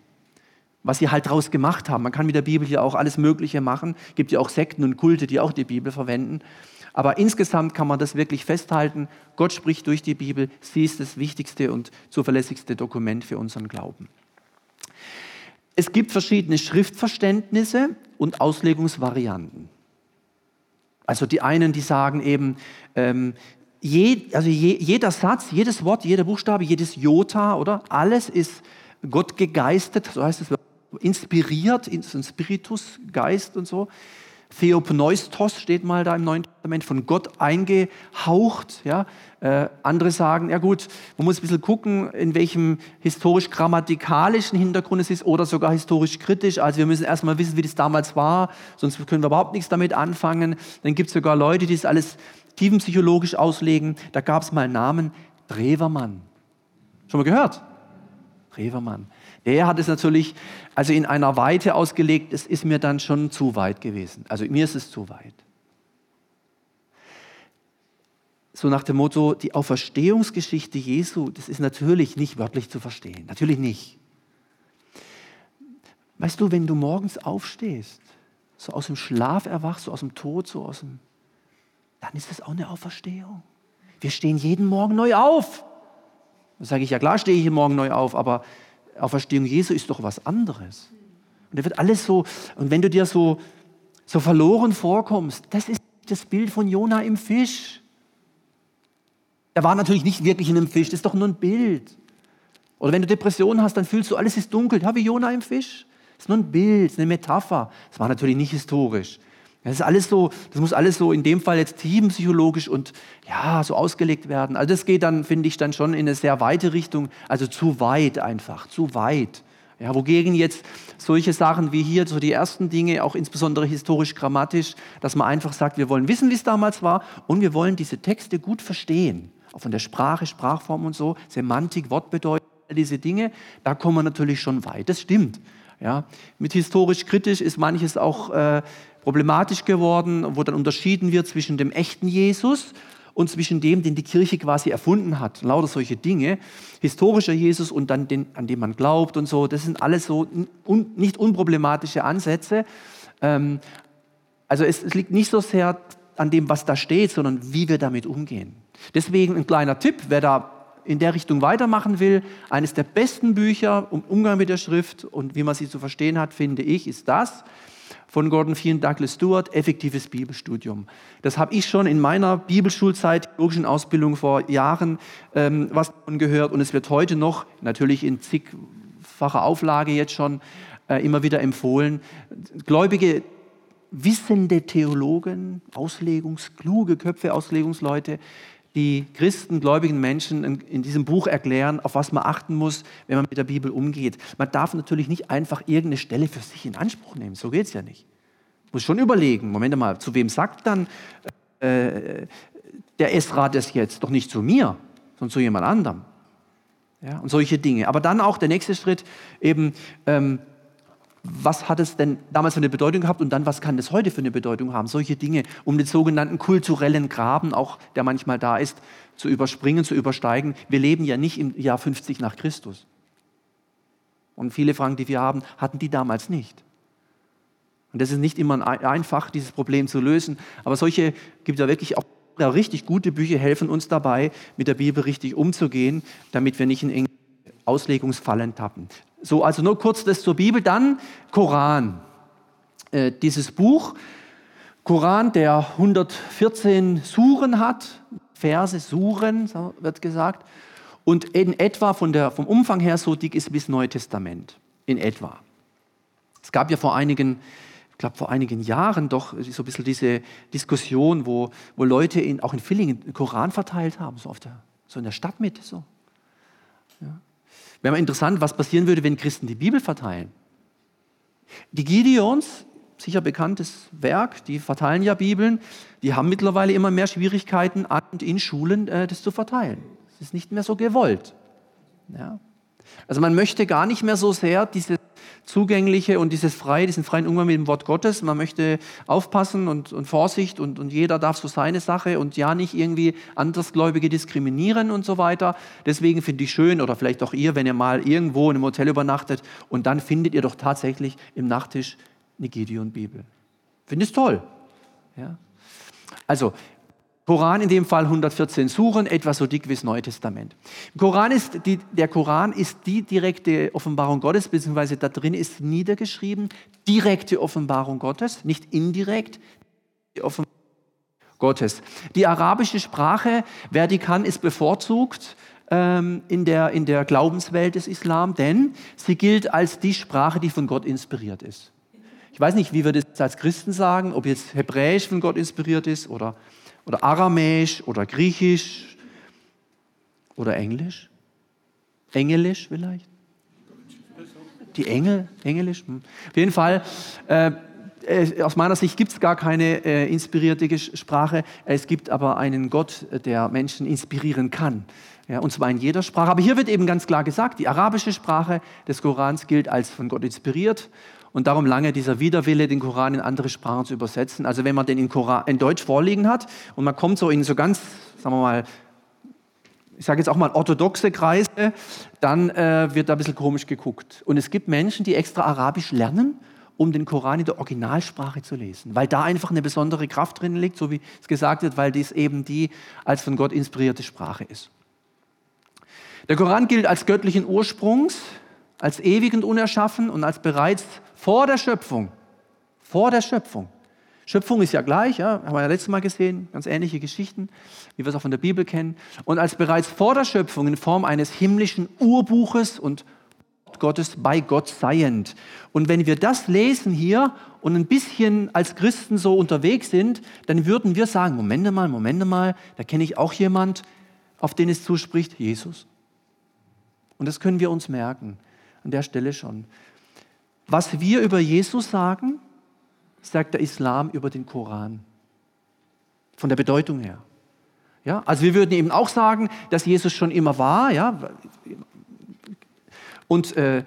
Was sie halt daraus gemacht haben. Man kann mit der Bibel ja auch alles Mögliche machen. Es gibt ja auch Sekten und Kulte, die auch die Bibel verwenden. Aber insgesamt kann man das wirklich festhalten. Gott spricht durch die Bibel. Sie ist das wichtigste und zuverlässigste Dokument für unseren Glauben. Es gibt verschiedene Schriftverständnisse und Auslegungsvarianten. Also die einen, die sagen eben, ähm, je, also je, jeder Satz, jedes Wort, jeder Buchstabe, jedes Jota, oder? Alles ist Gott gegeistet, so heißt es, inspiriert, ein Spiritus, Geist und so. Theopneustos steht mal da im Neuen Testament, von Gott eingehaucht. Ja? Äh, andere sagen, ja gut, man muss ein bisschen gucken, in welchem historisch-grammatikalischen Hintergrund es ist oder sogar historisch-kritisch. Also wir müssen erstmal wissen, wie das damals war, sonst können wir überhaupt nichts damit anfangen. Dann gibt es sogar Leute, die es alles tiefenpsychologisch auslegen. Da gab es mal einen Namen, Drewermann. Schon mal gehört? Drewermann. Der hat es natürlich also in einer Weite ausgelegt, es ist mir dann schon zu weit gewesen. Also mir ist es zu weit. So nach dem Motto, die Auferstehungsgeschichte Jesu, das ist natürlich nicht wörtlich zu verstehen. Natürlich nicht. Weißt du, wenn du morgens aufstehst, so aus dem Schlaf erwachst, so aus dem Tod, so aus dem, dann ist das auch eine Auferstehung. Wir stehen jeden Morgen neu auf. Da sage ich, ja klar stehe ich Morgen neu auf, aber Auferstehung Jesu ist doch was anderes. Und da wird alles so, und wenn du dir so, so verloren vorkommst, das ist das Bild von Jona im Fisch. Er war natürlich nicht wirklich in einem Fisch, das ist doch nur ein Bild. Oder wenn du Depressionen hast, dann fühlst du, alles ist dunkel. Ja, wie Jona im Fisch. Das ist nur ein Bild, eine Metapher. Das war natürlich nicht historisch. Das ist alles so, das muss alles so in dem Fall jetzt tiefenpsychologisch und ja, so ausgelegt werden. Also das geht dann, finde ich, dann schon in eine sehr weite Richtung, also zu weit einfach, zu weit. Ja, wogegen jetzt solche Sachen wie hier, so die ersten Dinge, auch insbesondere historisch-grammatisch, dass man einfach sagt, wir wollen wissen, wie es damals war und wir wollen diese Texte gut verstehen. Auch von der Sprache, Sprachform und so, Semantik, Wortbedeutung, all diese Dinge, da kommen wir natürlich schon weit. Das stimmt. Ja, mit historisch kritisch ist manches auch äh, problematisch geworden, wo dann unterschieden wird zwischen dem echten Jesus und zwischen dem, den die Kirche quasi erfunden hat. Lauter solche Dinge. Historischer Jesus und dann den, an dem man glaubt und so. Das sind alles so un, nicht unproblematische Ansätze. Ähm, also es, es liegt nicht so sehr an dem, was da steht, sondern wie wir damit umgehen. Deswegen ein kleiner Tipp, wer da in der Richtung weitermachen will, eines der besten Bücher um Umgang mit der Schrift und wie man sie zu verstehen hat, finde ich, ist das von Gordon Fee und Douglas Stewart, effektives Bibelstudium. Das habe ich schon in meiner Bibelschulzeit, theologischen Ausbildung vor Jahren ähm, was davon gehört und es wird heute noch, natürlich in zigfacher Auflage jetzt schon, äh, immer wieder empfohlen. Gläubige, wissende Theologen, Auslegungskluge Köpfe, Auslegungsleute, die Christen, gläubigen Menschen in, in, diesem Buch erklären, auf was man achten muss, wenn man mit der Bibel umgeht. Man darf natürlich nicht einfach irgendeine Stelle für sich in Anspruch nehmen. So geht es ja nicht. Muss schon überlegen, Moment mal, zu wem sagt dann äh, der Esra das jetzt? Doch nicht zu mir, sondern zu jemand anderem. Ja, und solche Dinge. Aber dann auch der nächste Schritt eben, ähm, was hat es denn damals für eine Bedeutung gehabt und dann, was kann es heute für eine Bedeutung haben? Solche Dinge, um den sogenannten kulturellen Graben, auch der manchmal da ist, zu überspringen, zu übersteigen. Wir leben ja nicht im Jahr 50 nach Christus. Und viele Fragen, die wir haben, hatten die damals nicht. Und das ist nicht immer einfach, dieses Problem zu lösen. Aber solche gibt es ja wirklich auch richtig gute Bücher, helfen uns dabei, mit der Bibel richtig umzugehen, damit wir nicht in Auslegungsfallen tappen. So, also nur kurz das zur Bibel. Dann Koran. Äh, dieses Buch, Koran, der 114 Suren hat, Verse, Suren, so wird gesagt, und in etwa von der, vom Umfang her so dick ist das Neue Testament. In etwa. Es gab ja vor einigen, ich glaube vor einigen Jahren doch so ein bisschen diese Diskussion, wo, wo Leute in, auch in Villingen Koran verteilt haben, so, auf der, so in der Stadtmitte. So. Ja. Wäre mal interessant, was passieren würde, wenn Christen die Bibel verteilen. Die Gideons, sicher bekanntes Werk, die verteilen ja Bibeln, die haben mittlerweile immer mehr Schwierigkeiten an und in Schulen äh, das zu verteilen. Es ist nicht mehr so gewollt. Ja. Also man möchte gar nicht mehr so sehr dieses zugängliche und dieses freie, diesen freien Umgang mit dem Wort Gottes. Man möchte aufpassen und, und Vorsicht und, und jeder darf so seine Sache und ja nicht irgendwie Andersgläubige diskriminieren und so weiter. Deswegen finde ich schön oder vielleicht auch ihr, wenn ihr mal irgendwo in einem Hotel übernachtet und dann findet ihr doch tatsächlich im Nachttisch eine Gideon-Bibel. Finde ich toll. Ja. Also Koran in dem Fall 114 Suren, etwa so dick wie das Neue Testament. Koran ist die, der Koran ist die direkte Offenbarung Gottes, beziehungsweise da drin ist niedergeschrieben, direkte Offenbarung Gottes, nicht indirekt, die Offenbarung Gottes. Die arabische Sprache, wer die kann, ist bevorzugt ähm, in, der, in der Glaubenswelt des Islam, denn sie gilt als die Sprache, die von Gott inspiriert ist. Ich weiß nicht, wie wir das als Christen sagen, ob jetzt Hebräisch von Gott inspiriert ist oder oder Aramäisch oder Griechisch oder Englisch? Engelisch vielleicht? Die Engel, Engelisch? Hm. Auf jeden Fall, äh, äh aus meiner Sicht gibt es gar keine äh, inspirierte Sprache. Es gibt aber einen Gott, der Menschen inspirieren kann. Ja, und zwar in jeder Sprache. Aber hier wird eben ganz klar gesagt, die arabische Sprache des Korans gilt als von Gott inspiriert und darum lange dieser Widerwille, den Koran in andere Sprachen zu übersetzen. Also wenn man den in, Koran, in Deutsch vorliegen hat und man kommt so in so ganz, sagen wir mal, ich sage jetzt auch mal orthodoxe Kreise, dann äh, wird da ein bisschen komisch geguckt. Und es gibt Menschen, die extra Arabisch lernen, um den Koran in der Originalsprache zu lesen, weil da einfach eine besondere Kraft drin liegt, so wie es gesagt wird, weil dies eben die als von Gott inspirierte Sprache ist. Der Koran gilt als göttlichen Ursprungs, als ewig und unerschaffen und als bereits vor der Schöpfung. Vor der Schöpfung. Schöpfung ist ja gleich, ja, haben wir ja letztes Mal gesehen, ganz ähnliche Geschichten, wie wir es auch von der Bibel kennen. Und als bereits vor der Schöpfung in Form eines himmlischen Urbuches und Gottes bei Gott seiend. Und wenn wir das lesen hier und ein bisschen als Christen so unterwegs sind, dann würden wir sagen, Moment mal, Moment mal, da kenne ich auch jemand, auf den es zuspricht, Jesus. Und das können wir uns merken, an der Stelle schon. Was wir über Jesus sagen, sagt der Islam über den Koran. Von der Bedeutung her. Ja, also wir würden eben auch sagen, dass Jesus schon immer war, ja, und äh,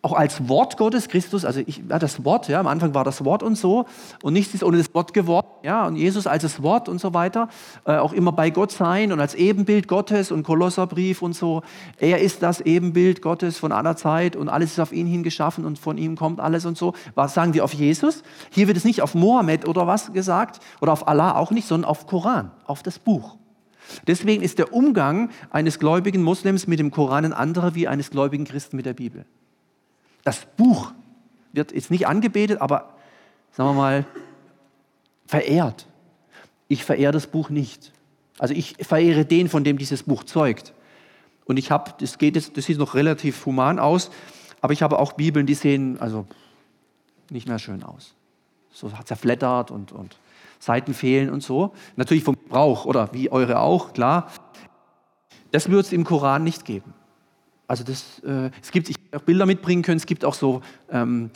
auch als Wort Gottes, Christus, also ich, ja, das Wort, ja, am Anfang war das Wort und so, und nichts ist ohne das Wort geworden, ja, und Jesus als das Wort und so weiter, äh, auch immer bei Gott sein und als Ebenbild Gottes und Kolosserbrief und so. Er ist das Ebenbild Gottes von aller Zeit und alles ist auf ihn hin geschaffen und von ihm kommt alles und so. Was sagen wir auf Jesus? Hier wird es nicht auf Mohammed oder was gesagt oder auf Allah auch nicht, sondern auf Koran, auf das Buch. Deswegen ist der Umgang eines gläubigen Moslems mit dem Koran ein anderer wie eines gläubigen Christen mit der Bibel. Das Buch wird jetzt nicht angebetet, aber sagen wir mal, verehrt. Ich verehre das Buch nicht. Also ich verehre den, von dem dieses Buch zeugt. Und ich habe, das geht jetzt, das sieht noch relativ human aus, aber ich habe auch Bibeln, die sehen also nicht mehr schön aus. So zerflettert und, und Seiten fehlen und so. Natürlich vom Brauch oder wie eure auch, klar. Das wird es im Koran nicht geben. Also das, äh, es gibt, ich auch Bilder mitbringen können, es gibt auch so, ähm,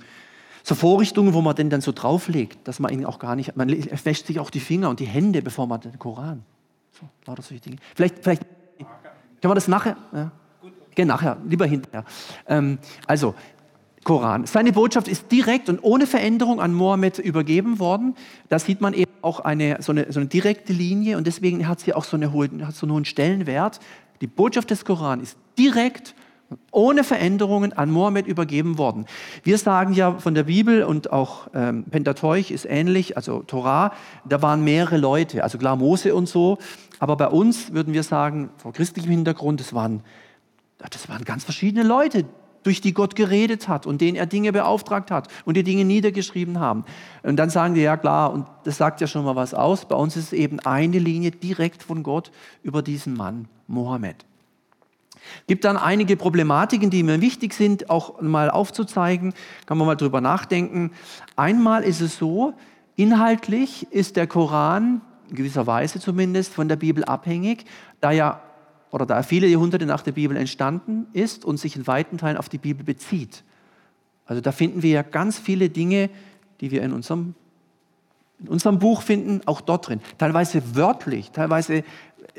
So Vorrichtungen, wo man den dann so drauflegt, dass man ihn auch gar nicht, man wäscht sich auch die Finger und die Hände, bevor man den Koran. So, lauter solche Dinge. Vielleicht, vielleicht, können wir das nachher? Ja. Geh nachher, lieber hinterher. Ähm, also, Koran. Seine Botschaft ist direkt und ohne Veränderung an Mohammed übergeben worden. Da sieht man eben auch eine, so, eine, so eine direkte Linie und deswegen hat sie auch so, eine hohe, hat so einen hohen Stellenwert. Die Botschaft des Koran ist direkt ohne Veränderungen an Mohammed übergeben worden. Wir sagen ja von der Bibel und auch ähm, Pentateuch ist ähnlich, also Torah, da waren mehrere Leute, also klar Mose und so, aber bei uns würden wir sagen, vor christlichem Hintergrund, das waren, das waren ganz verschiedene Leute, durch die Gott geredet hat und denen er Dinge beauftragt hat und die Dinge niedergeschrieben haben. Und dann sagen die, ja klar, und das sagt ja schon mal was aus, bei uns ist es eben eine Linie direkt von Gott über diesen Mann, Mohammed. Gibt dann einige Problematiken, die mir wichtig sind, auch mal aufzuzeigen, kann man mal drüber nachdenken. Einmal ist es so, inhaltlich ist der Koran in gewisser Weise zumindest von der Bibel abhängig, da ja oder da er viele Jahrhunderte nach der Bibel entstanden ist und sich in weiten Teilen auf die Bibel bezieht. Also da finden wir ja ganz viele Dinge, die wir in unserem, in unserem Buch finden, auch dort drin. Teilweise wörtlich, teilweise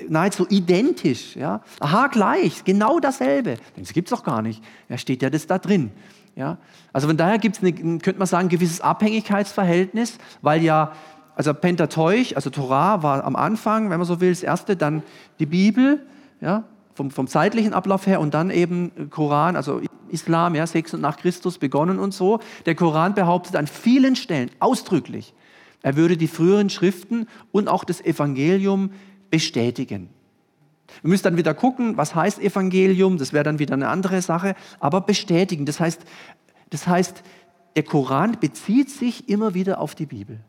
nahezu identisch. Ja? Aha, gleich, genau dasselbe. Das gibt es doch gar nicht. Ja, steht ja das da drin. Ja? Also von daher gibt es, könnte man sagen, ein gewisses Abhängigkeitsverhältnis, weil ja, also Pentateuch, also Torah war am Anfang, wenn man so will, das erste, dann die Bibel, ja, vom, vom zeitlichen Ablauf her und dann eben Koran, also Islam, ja, 6 und nach Christus begonnen und so. Der Koran behauptet an vielen Stellen ausdrücklich, er würde die früheren Schriften und auch das Evangelium bestätigen. Wir müssen dann wieder gucken, was heißt Evangelium, das wäre dann wieder eine andere Sache, aber bestätigen. Das heißt, das heißt, der Koran bezieht sich immer wieder auf die Bibel.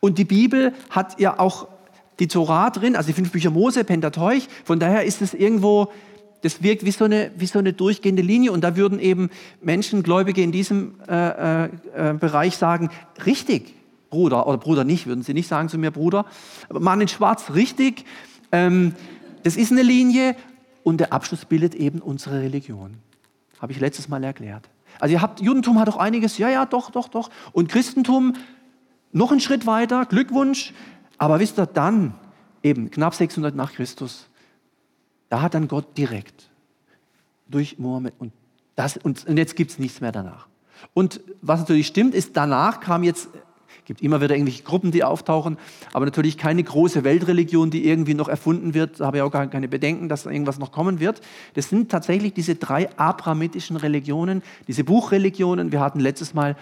Und die Bibel hat ja auch die Torah drin, also die fünf Bücher Mose, Pentateuch. Von daher ist es irgendwo, das wirkt wie so eine, wie so eine durchgehende Linie. Und da würden eben Menschen, Gläubige in diesem äh, äh, äh, Bereich sagen, richtig, Bruder, oder Bruder nicht, würden sie nicht sagen zu mir, Bruder. Aber Mann in Schwarz, richtig. Ähm, das ist eine Linie und der Abschluss bildet eben unsere Religion. Habe ich letztes Mal erklärt. Also ihr habt, Judentum hat auch einiges, ja, ja, doch, doch, doch. Und Christentum noch einen Schritt weiter, Glückwunsch. Aber wisst ihr, dann, eben knapp 600 nach Christus, da hat dann Gott direkt durch Mohammed und, das, und jetzt gibt es nichts mehr danach. Und was natürlich stimmt, ist, danach kam jetzt, gibt immer wieder irgendwelche Gruppen, die auftauchen, aber natürlich keine große Weltreligion, die irgendwie noch erfunden wird. Da habe ich auch gar keine Bedenken, dass irgendwas noch kommen wird. Das sind tatsächlich diese drei abrahamitischen Religionen, diese Buchreligionen. Wir hatten letztes Mal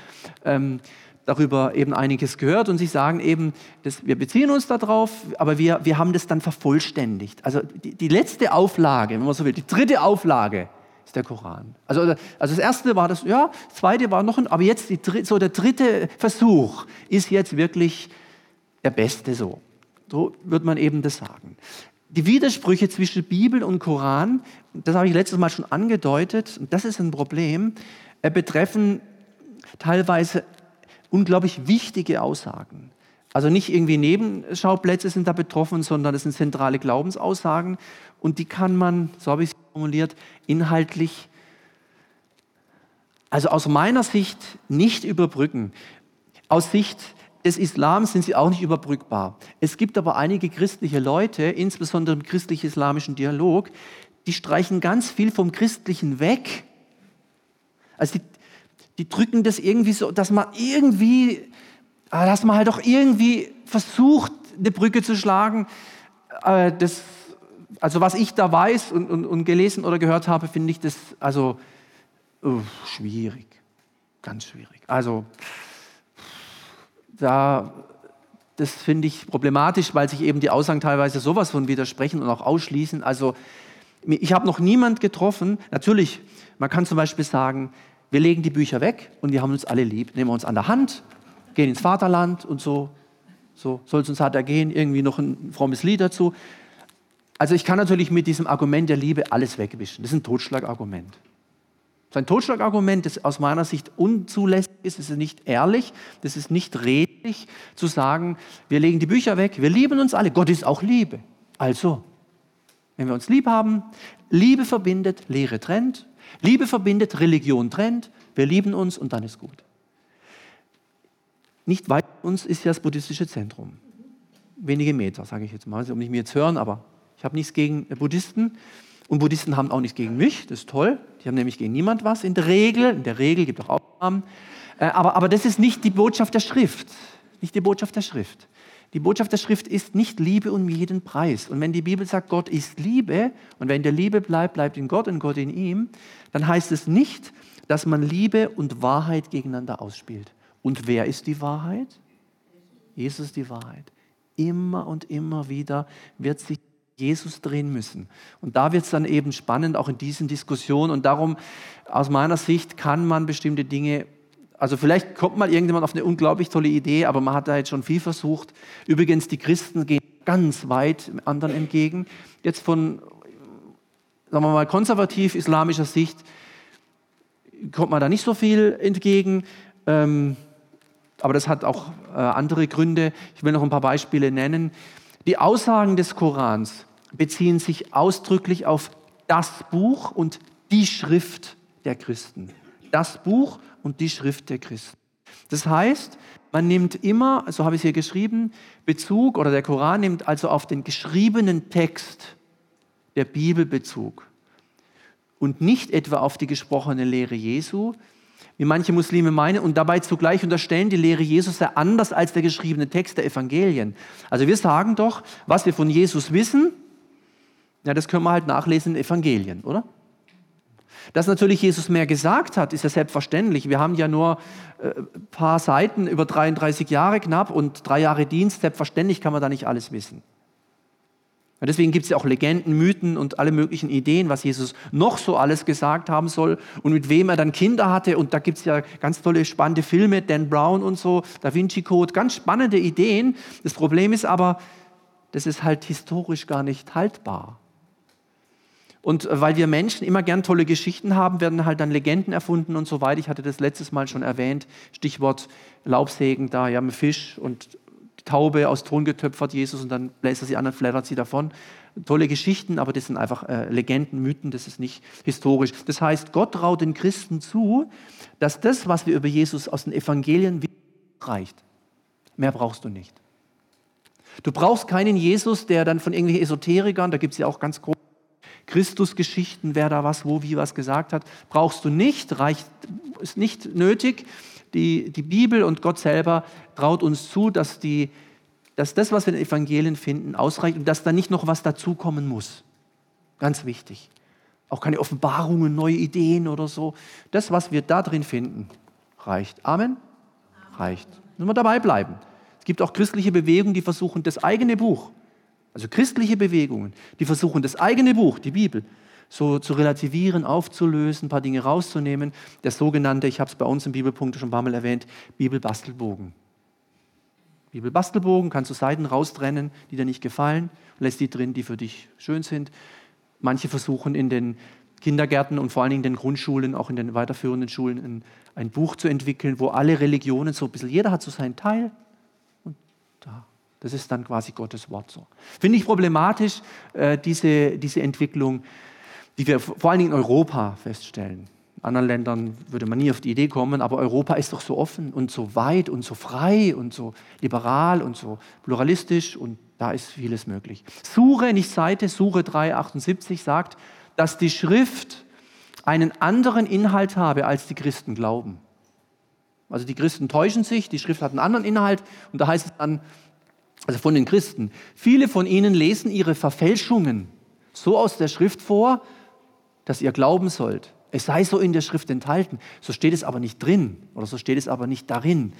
ähm, darüber eben einiges gehört und sie sagen eben, dass wir beziehen uns darauf, aber wir, wir haben das dann vervollständigt. Also die, die letzte Auflage, wenn man so will, die dritte Auflage ist der Koran. Also, also das erste war das, ja, das zweite war noch ein, aber jetzt die, so der dritte Versuch ist jetzt wirklich der beste so. So wird man eben das sagen. Die Widersprüche zwischen Bibel und Koran, das habe ich letztes Mal schon angedeutet, und das ist ein Problem, äh, betreffen teilweise unglaublich wichtige Aussagen. Also nicht irgendwie Nebenschauplätze sind da betroffen, sondern es sind zentrale Glaubensaussagen und die kann man, so habe ich formuliert, inhaltlich, also aus meiner Sicht nicht überbrücken. Aus Sicht des Islams sind sie auch nicht überbrückbar. Es gibt aber einige christliche Leute, insbesondere im christlich-islamischen Dialog, die streichen ganz viel vom Christlichen weg. Also die, die drücken das irgendwie so, dass man irgendwie, ah, dass man halt doch irgendwie versucht, eine Brücke zu schlagen. Äh, das, also was ich da weiß und, und, und gelesen oder gehört habe, finde ich das also uh, schwierig, ganz schwierig. Also da, das finde ich problematisch, weil sich eben die Aussagen teilweise sowas von widersprechen und auch ausschließen. Also ich habe noch niemand getroffen. Natürlich, man kann zum Beispiel sagen, wir legen die Bücher weg und wir haben uns alle lieb. Nehmen wir uns an der Hand, gehen ins Vaterland und so. So soll es uns halt ergehen, irgendwie noch ein frommes Lied dazu. Also ich kann natürlich mit diesem Argument der Liebe alles wegwischen. Das ist ein Totschlagargument. Das ist ein Totschlagargument, das aus meiner Sicht unzulässig ist. Es ist nicht ehrlich, das ist nicht redlich zu sagen, wir legen die Bücher weg, wir lieben uns alle. Gott ist auch Liebe. Also, wenn wir uns lieb haben, Liebe verbindet, Lehre trennt, Liebe verbindet, Religion trennt, wir lieben uns und dann ist gut. nicht weit von uns ist ja das buddhistische Zentrum. Wenige Meter, sage ich jetzt mal, ob nicht mir jetzt hören, aber ich habe nichts gegen Buddhisten. Und Buddhisten haben auch nichts gegen mich, das ist toll. Die haben nämlich gegen niemand was in der Regel. In der Regel gibt es auch Ausnahmen. Äh, aber, aber das ist nicht die Botschaft der Schrift. Nicht die Botschaft der Schrift. Die Botschaft der Schrift ist nicht Liebe um jeden Preis. Und wenn die Bibel sagt, Gott ist Liebe und wenn der Liebe bleibt, bleibt in Gott und Gott in ihm, dann heißt es nicht, dass man Liebe und Wahrheit gegeneinander ausspielt. Und wer ist die Wahrheit? Jesus ist die Wahrheit. Immer und immer wieder wird sich Jesus drehen müssen. Und da wird es dann eben spannend, auch in diesen Diskussionen. Und darum, aus meiner Sicht, kann man bestimmte Dinge also vielleicht kommt mal irgendjemand auf eine unglaublich tolle Idee, aber man hat da jetzt schon viel versucht. Übrigens, die Christen gehen ganz weit anderen entgegen. Jetzt von, sagen wir mal, konservativ-islamischer Sicht kommt man da nicht so viel entgegen. Ähm, aber das hat auch äh, andere Gründe. Ich will noch ein paar Beispiele nennen. Die Aussagen des Korans beziehen sich ausdrücklich auf das Buch und die Schrift der Christen. Das Buch und die Schrift der Christen. Das heißt, man nimmt immer, so habe ich es hier geschrieben, Bezug oder der Koran nimmt also auf den geschriebenen Text der Bibel Bezug und nicht etwa auf die gesprochene Lehre Jesu, wie manche Muslime meinen, und dabei zugleich unterstellen, die Lehre Jesus sei anders als der geschriebene Text der Evangelien. Also wir sagen doch, was wir von Jesus wissen, ja, das können wir halt nachlesen in Evangelien, oder? Dass natürlich Jesus mehr gesagt hat, ist ja selbstverständlich. Wir haben ja nur ein äh, paar Seiten über 33 Jahre knapp und drei Jahre Dienst. Selbstverständlich kann man da nicht alles wissen. Und deswegen gibt es ja auch Legenden, Mythen und alle möglichen Ideen, was Jesus noch so alles gesagt haben soll und mit wem er dann Kinder hatte. Und da gibt es ja ganz tolle, spannende Filme, Dan Brown und so, Da Vinci Code, ganz spannende Ideen. Das Problem ist aber, das ist halt historisch gar nicht haltbar. Und äh, weil wir Menschen immer gern tolle Geschichten haben, werden halt dann Legenden erfunden und so weiter. Ich hatte das letztes Mal schon erwähnt. Stichwort Laubsägen, da ja mit Fisch und Taube aus Ton getöpfert Jesus und dann bläst er sie an und flattert sie davon. Tolle Geschichten, aber das sind einfach äh, Legenden, Mythen, das ist nicht historisch. Das heißt, Gott traut den Christen zu, dass das, was wir über Jesus aus den Evangelien wissen, reicht. Mehr brauchst du nicht. Du brauchst keinen Jesus, der dann von irgendwelchen Esoterikern, da gibt es ja auch ganz große Christusgeschichten, wer da was, wo, wie was gesagt hat, brauchst du nicht, reicht, ist nicht nötig. Die, die Bibel und Gott selber traut uns zu, dass, die, dass das, was wir in den Evangelien finden, ausreicht und dass da nicht noch was dazukommen muss. Ganz wichtig. Auch keine Offenbarungen, neue Ideen oder so. Das, was wir da drin finden, reicht. Amen? Reicht. Müssen wir dabei bleiben. Es gibt auch christliche Bewegungen, die versuchen, das eigene Buch also christliche Bewegungen, die versuchen, das eigene Buch, die Bibel, so zu relativieren, aufzulösen, ein paar Dinge rauszunehmen. Der sogenannte, ich habe es bei uns im Bibelpunkt schon ein paar Mal erwähnt, Bibelbastelbogen. Bibelbastelbogen kannst du Seiten raustrennen, die dir nicht gefallen, lässt die drin, die für dich schön sind. Manche versuchen in den Kindergärten und vor allen Dingen in den Grundschulen, auch in den weiterführenden Schulen, ein, ein Buch zu entwickeln, wo alle Religionen so ein bisschen, jeder hat so seinen Teil. Und da das ist dann quasi Gottes Wort so. Finde ich problematisch, äh, diese, diese Entwicklung, die wir vor allen Dingen in Europa feststellen. In anderen Ländern würde man nie auf die Idee kommen, aber Europa ist doch so offen und so weit und so frei und so liberal und so pluralistisch und da ist vieles möglich. Sure, nicht Seite, Sure 3,78 sagt, dass die Schrift einen anderen Inhalt habe, als die Christen glauben. Also die Christen täuschen sich, die Schrift hat einen anderen Inhalt und da heißt es dann, also von den Christen, viele von ihnen lesen ihre Verfälschungen so aus der Schrift vor, dass ihr glauben sollt. Es sei so in der Schrift enthalten. So steht es aber nicht drin oder so steht es aber nicht darin.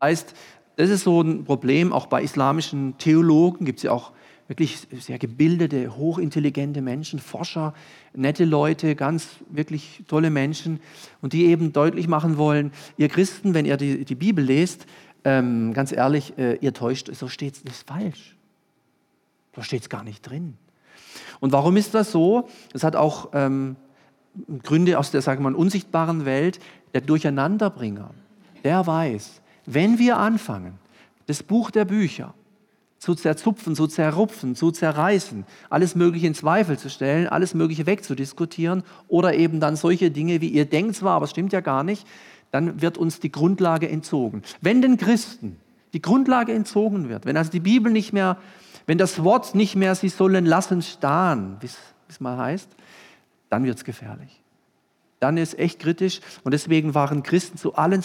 Heißt, das ist so ein Problem, auch bei islamischen Theologen gibt es ja auch wirklich sehr gebildete, hochintelligente Menschen, Forscher, nette Leute, ganz wirklich tolle Menschen und die eben deutlich machen wollen, ihr Christen, wenn ihr die, die Bibel lest, ähm, ganz ehrlich, äh, ihr täuscht, so steht es, falsch. Da steht es gar nicht drin. Und warum ist das so? Das hat auch ähm, Gründe aus der, sagen wir mal, unsichtbaren Welt. Der Durcheinanderbringer, der weiß, wenn wir anfangen, das Buch der Bücher zu zerzupfen, zu zerrupfen, zu zerreißen, alles Mögliche in Zweifel zu stellen, alles Mögliche wegzudiskutieren oder eben dann solche Dinge wie ihr denkt zwar, aber es stimmt ja gar nicht, dann wird uns die Grundlage entzogen. Wenn den Christen die Grundlage entzogen wird, wenn also die Bibel nicht mehr, wenn das Wort nicht mehr, sie sollen lassen starren, wie es mal heißt, dann wird es gefährlich. Dann ist echt kritisch und deswegen waren Christen zu allen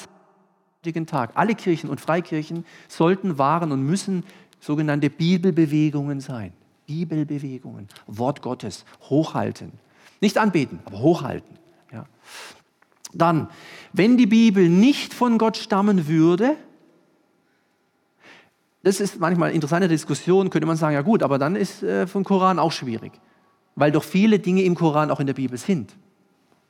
Tag, alle Kirchen und Freikirchen sollten, waren und müssen sogenannte Bibelbewegungen sein. Bibelbewegungen, Wort Gottes, hochhalten. Nicht anbeten, aber hochhalten. Ja. Dann, wenn die Bibel nicht von Gott stammen würde, das ist manchmal eine interessante Diskussion, könnte man sagen, ja gut, aber dann ist äh, vom Koran auch schwierig, weil doch viele Dinge im Koran auch in der Bibel sind.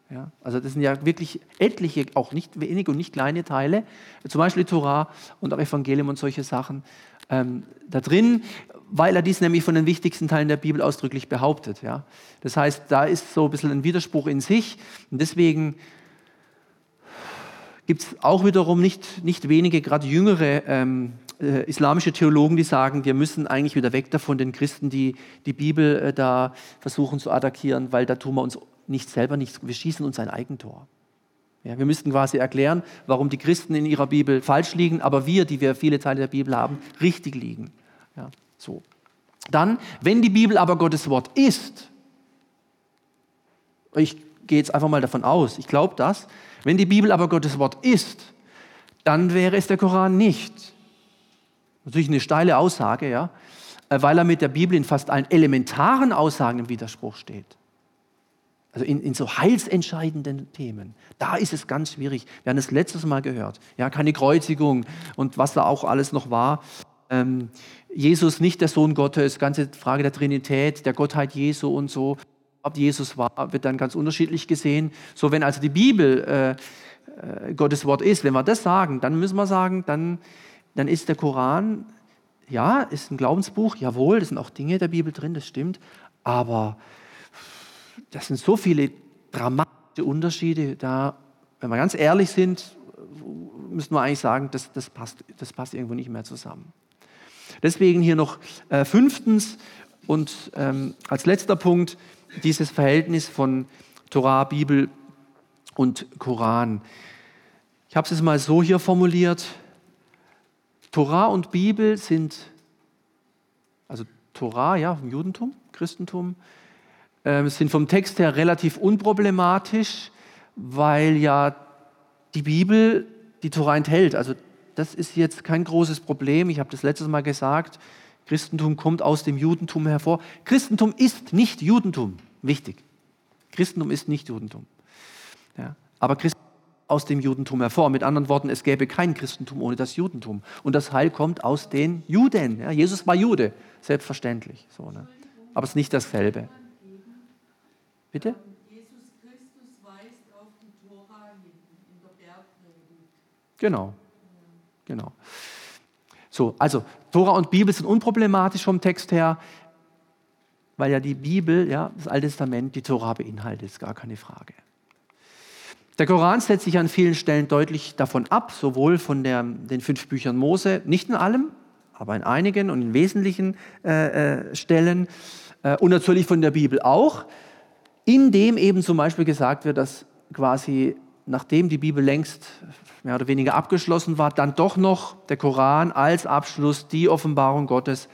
Ja, also das sind ja wirklich etliche, auch nicht wenige und nicht kleine Teile, zum Beispiel Torah und auch Evangelium und solche Sachen ähm, da drin, weil er dies nämlich von den wichtigsten Teilen der Bibel ausdrücklich behauptet. Ja. Das heißt, da ist so ein bisschen ein Widerspruch in sich und deswegen gibt es auch wiederum nicht, nicht wenige, gerade jüngere ähm, äh, islamische Theologen, die sagen, wir müssen eigentlich wieder weg davon, den Christen, die die Bibel äh, da versuchen zu attackieren, weil da tun wir uns nicht selber nichts, wir schießen uns ein Eigentor. Ja, wir müssten quasi erklären, warum die Christen in ihrer Bibel falsch liegen, aber wir, die wir viele Teile der Bibel haben, richtig liegen. Ja, so. Dann, wenn die Bibel aber Gottes Wort ist, ich gehe jetzt einfach mal davon aus, ich glaube das, wenn die Bibel aber Gottes Wort ist, dann wäre es der Koran nicht. Natürlich eine steile Aussage, ja, weil er mit der Bibel in fast allen elementaren Aussagen im Widerspruch steht. Also in, in, so heilsentscheidenden Themen. Da ist es ganz schwierig. Wir haben es letztes Mal gehört. Ja, keine Kreuzigung und was da auch alles noch war. Ähm, Jesus nicht der Sohn Gottes, ganze Frage der Trinität, der Gottheit Jesu und so. Ob Jesus war, wird dann ganz unterschiedlich gesehen. So, wenn also die Bibel äh, äh, Gottes Wort ist, wenn wir das sagen, dann müssen wir sagen, dann, dann ist der Koran, ja, ist ein Glaubensbuch, jawohl, es sind auch Dinge der Bibel drin, das stimmt, aber das sind so viele dramatische Unterschiede. Da, wenn wir ganz ehrlich sind, müssen wir eigentlich sagen, das, das, passt, das passt irgendwo nicht mehr zusammen. Deswegen hier noch äh, fünftens und ähm, als letzter Punkt dieses Verhältnis von Torah, Bibel und Koran. Ich habe es mal so hier formuliert. Torah und Bibel sind, also Torah, ja, vom Judentum, Christentum, äh, sind vom Text her relativ unproblematisch, weil ja die Bibel die Tora enthält. Also das ist jetzt kein großes Problem. Ich habe das letztes Mal gesagt. Christentum kommt aus dem Judentum hervor. Christentum ist nicht Judentum. Wichtig. Christentum ist nicht Judentum. Ja. Aber Christentum aus dem Judentum hervor. Mit anderen Worten, es gäbe kein Christentum ohne das Judentum. Und das Heil kommt aus den Juden. Ja. Jesus war Jude, selbstverständlich. So, ne? Aber es ist nicht dasselbe. Bitte? Genau. Genau. So, also Tora und Bibel sind unproblematisch vom Text her, weil ja die Bibel, ja, das Alte Testament, die Tora beinhaltet, ist gar keine Frage. Der Koran setzt sich an vielen Stellen deutlich davon ab, sowohl von der, den fünf Büchern Mose, nicht in allem, aber in einigen und in wesentlichen äh, äh, Stellen äh, und natürlich von der Bibel auch in dem eben zum Beispiel gesagt wird, dass quasi nachdem die Bibel längst mehr oder weniger abgeschlossen war, dann doch noch der Koran als Abschluss die Offenbarung Gottes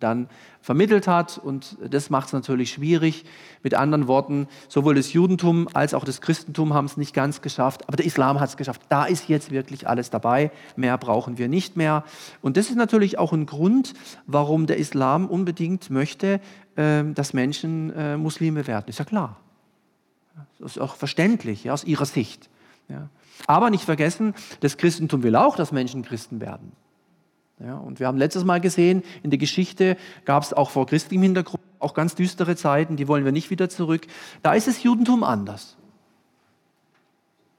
dann vermittelt hat. Und das macht es natürlich schwierig. Mit anderen Worten, sowohl das Judentum als auch das Christentum haben es nicht ganz geschafft, aber der Islam hat es geschafft. Da ist jetzt wirklich alles dabei. Mehr brauchen wir nicht mehr. Und das ist natürlich auch ein Grund, warum der Islam unbedingt möchte, ähm, dass Menschen äh, Muslime werden. Ist ja klar. Das ist auch verständlich ja, aus ihrer Sicht. Ja. Aber nicht vergessen, das Christentum will auch, dass Menschen Christen werden. Ja, und wir haben letztes Mal gesehen, in der Geschichte gab es auch vor christlichem Hintergrund auch ganz düstere Zeiten, die wollen wir nicht wieder zurück. Da ist das Judentum anders.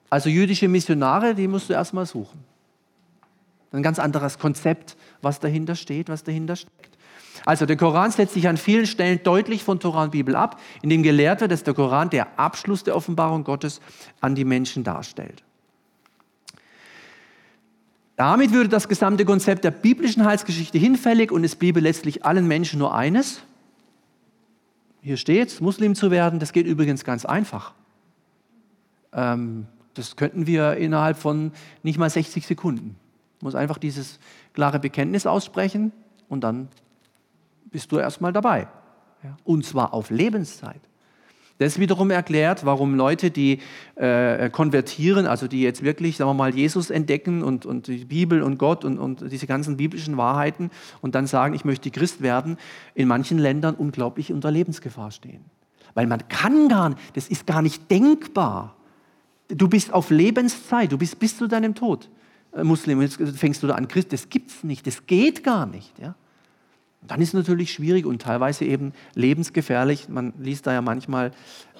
Also jüdische Missionare, die musst du erstmal suchen. Ein ganz anderes Konzept, was dahinter steht, was dahinter steckt. Also der Koran setzt sich an vielen Stellen deutlich von Torah und Bibel ab, indem gelehrt wird, dass der Koran der Abschluss der Offenbarung Gottes an die Menschen darstellt. Damit würde das gesamte Konzept der biblischen Heilsgeschichte hinfällig und es bliebe letztlich allen Menschen nur eines. Hier steht Muslim zu werden. Das geht übrigens ganz einfach. Ähm, Das könnten wir innerhalb von nicht mal 60 Sekunden. Du musst einfach dieses klare Bekenntnis aussprechen und dann bist du erstmal dabei. Und zwar auf Lebenszeit. Das wiederum erklärt, warum Leute, die äh, konvertieren, also die jetzt wirklich, sagen wir mal, Jesus entdecken und, und die Bibel und Gott und, und diese ganzen biblischen Wahrheiten und dann sagen, ich möchte Christ werden, in manchen Ländern unglaublich unter Lebensgefahr stehen. Weil man kann gar nicht, das ist gar nicht denkbar. Du bist auf Lebenszeit, du bist bis zu deinem Tod äh, Muslim, jetzt fängst du da an Christ, das gibt es nicht, das geht gar nicht. Ja? Dann ist es natürlich schwierig und teilweise eben lebensgefährlich. Man liest da ja manchmal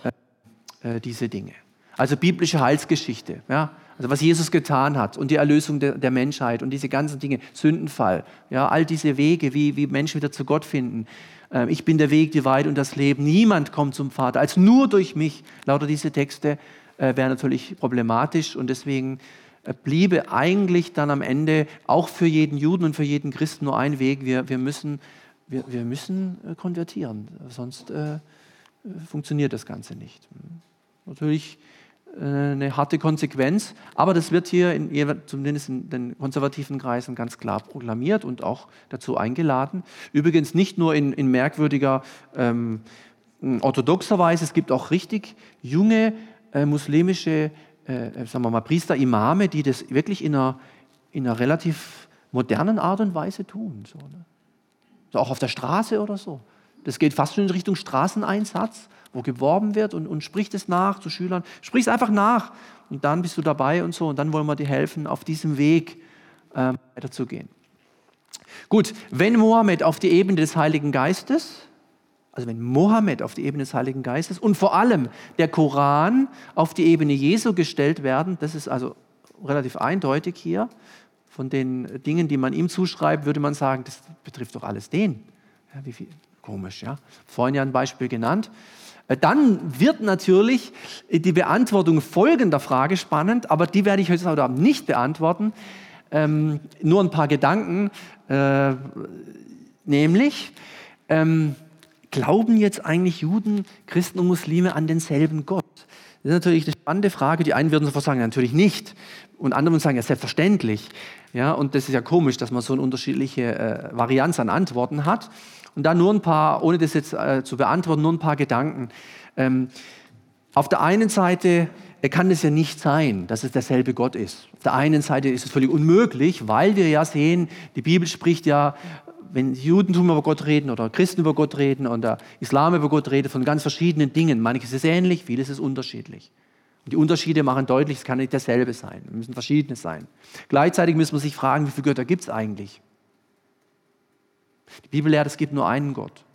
äh, äh, diese Dinge. Also biblische Heilsgeschichte, ja? also was Jesus getan hat und die Erlösung der, der, Menschheit und diese ganzen Dinge, Sündenfall, ja? all diese Wege, wie, wie Menschen wieder zu Gott finden. Äh, ich bin der Weg, die Wahrheit und das Leben. Niemand kommt zum Vater als nur durch mich. Lauter diese Texte äh, wären natürlich problematisch und deswegen bliebe eigentlich dann am Ende auch für jeden Juden und für jeden Christen nur ein Weg. Wir, wir, müssen, wir, wir müssen äh, konvertieren, sonst äh, funktioniert das Ganze nicht. Natürlich äh, eine harte Konsequenz, aber das wird hier in, zumindest in den konservativen Kreisen ganz klar proklamiert und auch dazu eingeladen. Übrigens nicht nur in, in merkwürdiger ähm, orthodoxer Weise, es gibt auch richtig junge äh, muslimische äh, äh, sagen wir mal, Priester, Imame, die das wirklich in einer, in einer relativ modernen Art und Weise tun. So, ne? so, auch auf der Straße oder so. Das geht fast schon in Richtung Straßeneinsatz, wo geworben wird und, und spricht es nach zu Schülern. Sprich es einfach nach und dann bist du dabei und so und dann wollen wir dir helfen, auf diesem Weg äh, weiterzugehen. Gut, wenn Mohammed auf die Ebene des Heiligen Geistes also wenn Mohammed auf die Ebene des Heiligen Geistes und vor allem der Koran auf die Ebene Jesu gestellt werden, das ist also relativ eindeutig hier, von den Dingen, die man ihm zuschreibt, würde man sagen, das betrifft doch alles den. Ja, wie viel? Komisch, ja. Vorhin ja ein Beispiel genannt. Äh, dann wird natürlich die Beantwortung folgender Frage spannend, aber die werde ich heute Abend nicht beantworten. Ähm, nur ein paar Gedanken, äh, nämlich, ähm, Glauben jetzt eigentlich Juden, Christen und Muslime an denselben Gott? Das ist natürlich eine spannende Frage. Die einen würden sofort sagen, natürlich nicht. Und andere würden sagen, ja, selbstverständlich. Ja, und das ist ja komisch, dass man so eine unterschiedliche äh, Varianz an Antworten hat. Und da nur ein paar, ohne das jetzt äh, zu beantworten, nur ein paar Gedanken. Ähm, auf der einen Seite äh, kann es ja nicht sein, dass es derselbe Gott ist. Auf der einen Seite ist es völlig unmöglich, weil wir ja sehen, die Bibel spricht ja wenn Judentum über Gott reden oder Christen über Gott reden und der Islam über Gott redet, von ganz verschiedenen Dingen. Manches ist ähnlich, vieles ist unterschiedlich. Und die Unterschiede machen deutlich, es kann nicht dasselbe sein. Es müssen verschiedene sein. Gleichzeitig müssen wir sich fragen, wie viele Götter gibt es eigentlich? Die Bibel lehrt, es gibt nur einen Gott.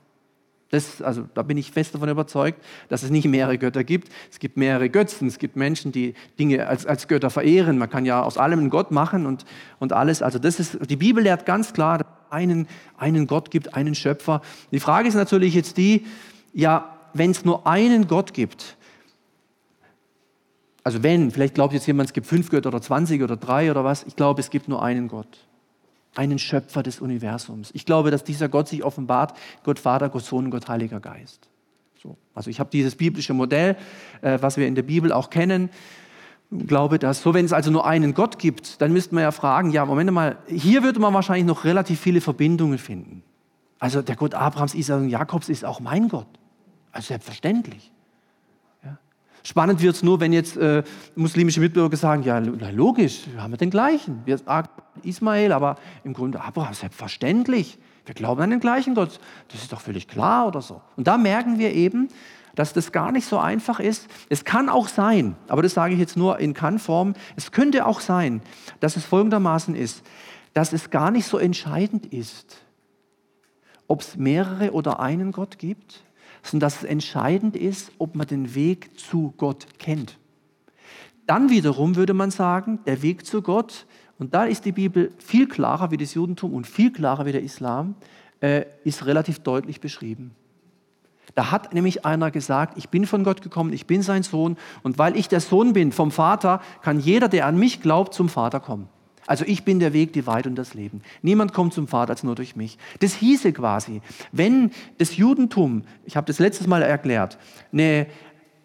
Das, also, da bin ich fest davon überzeugt, dass es nicht mehrere Götter gibt. Es gibt mehrere Götzen. Es gibt Menschen, die Dinge als, als Götter verehren. Man kann ja aus allem einen Gott machen und, und alles. Also das ist, die Bibel lehrt ganz klar, dass einen, einen Gott gibt, einen Schöpfer. Die Frage ist natürlich jetzt die, ja, wenn es nur einen Gott gibt, also wenn, vielleicht glaubt jetzt jemand, es gibt fünf Götter oder zwanzig oder drei oder was, ich glaube, es gibt nur einen Gott einen Schöpfer des Universums. Ich glaube, dass dieser Gott sich offenbart, Gott Vater, Gott Sohn, Gott Heiliger Geist. So. Also ich habe dieses biblische Modell, äh, was wir in der Bibel auch kennen, glaube dass so, wenn es also nur einen Gott gibt, dann müsste man ja fragen, ja, Moment mal, hier würde man wahrscheinlich noch relativ viele Verbindungen finden. Also der Gott Abrahams, Isaak und Jakobs ist auch mein Gott. Also selbstverständlich. Spannend wird es nur, wenn jetzt äh, muslimische Mitbürger sagen, ja, logisch, wir haben den gleichen. Wir sagen Ismael, aber im Grunde Abraham, selbstverständlich. Wir glauben an den gleichen Gott. Das ist doch völlig klar oder so. Und da merken wir eben, dass das gar nicht so einfach ist. Es kann auch sein, aber das sage ich jetzt nur in Kann-Form, es könnte auch sein, dass es folgendermaßen ist, dass es gar nicht so entscheidend ist, ob es mehrere oder einen Gott gibt, sondern dass es entscheidend ist, ob man den Weg zu Gott kennt. Dann wiederum würde man sagen, der Weg zu Gott, und da ist die Bibel viel klarer wie das Judentum und viel klarer wie der Islam, äh, ist relativ deutlich beschrieben. Da hat nämlich einer gesagt, ich bin von Gott gekommen, ich bin sein Sohn und weil ich der Sohn bin vom Vater, kann jeder, der an mich glaubt, zum Vater kommen. Also ich bin der Weg, die Wahrheit und das Leben. Niemand kommt zum Vater als nur durch mich. Das hieße quasi, wenn das Judentum, ich habe das letztes Mal erklärt, eine,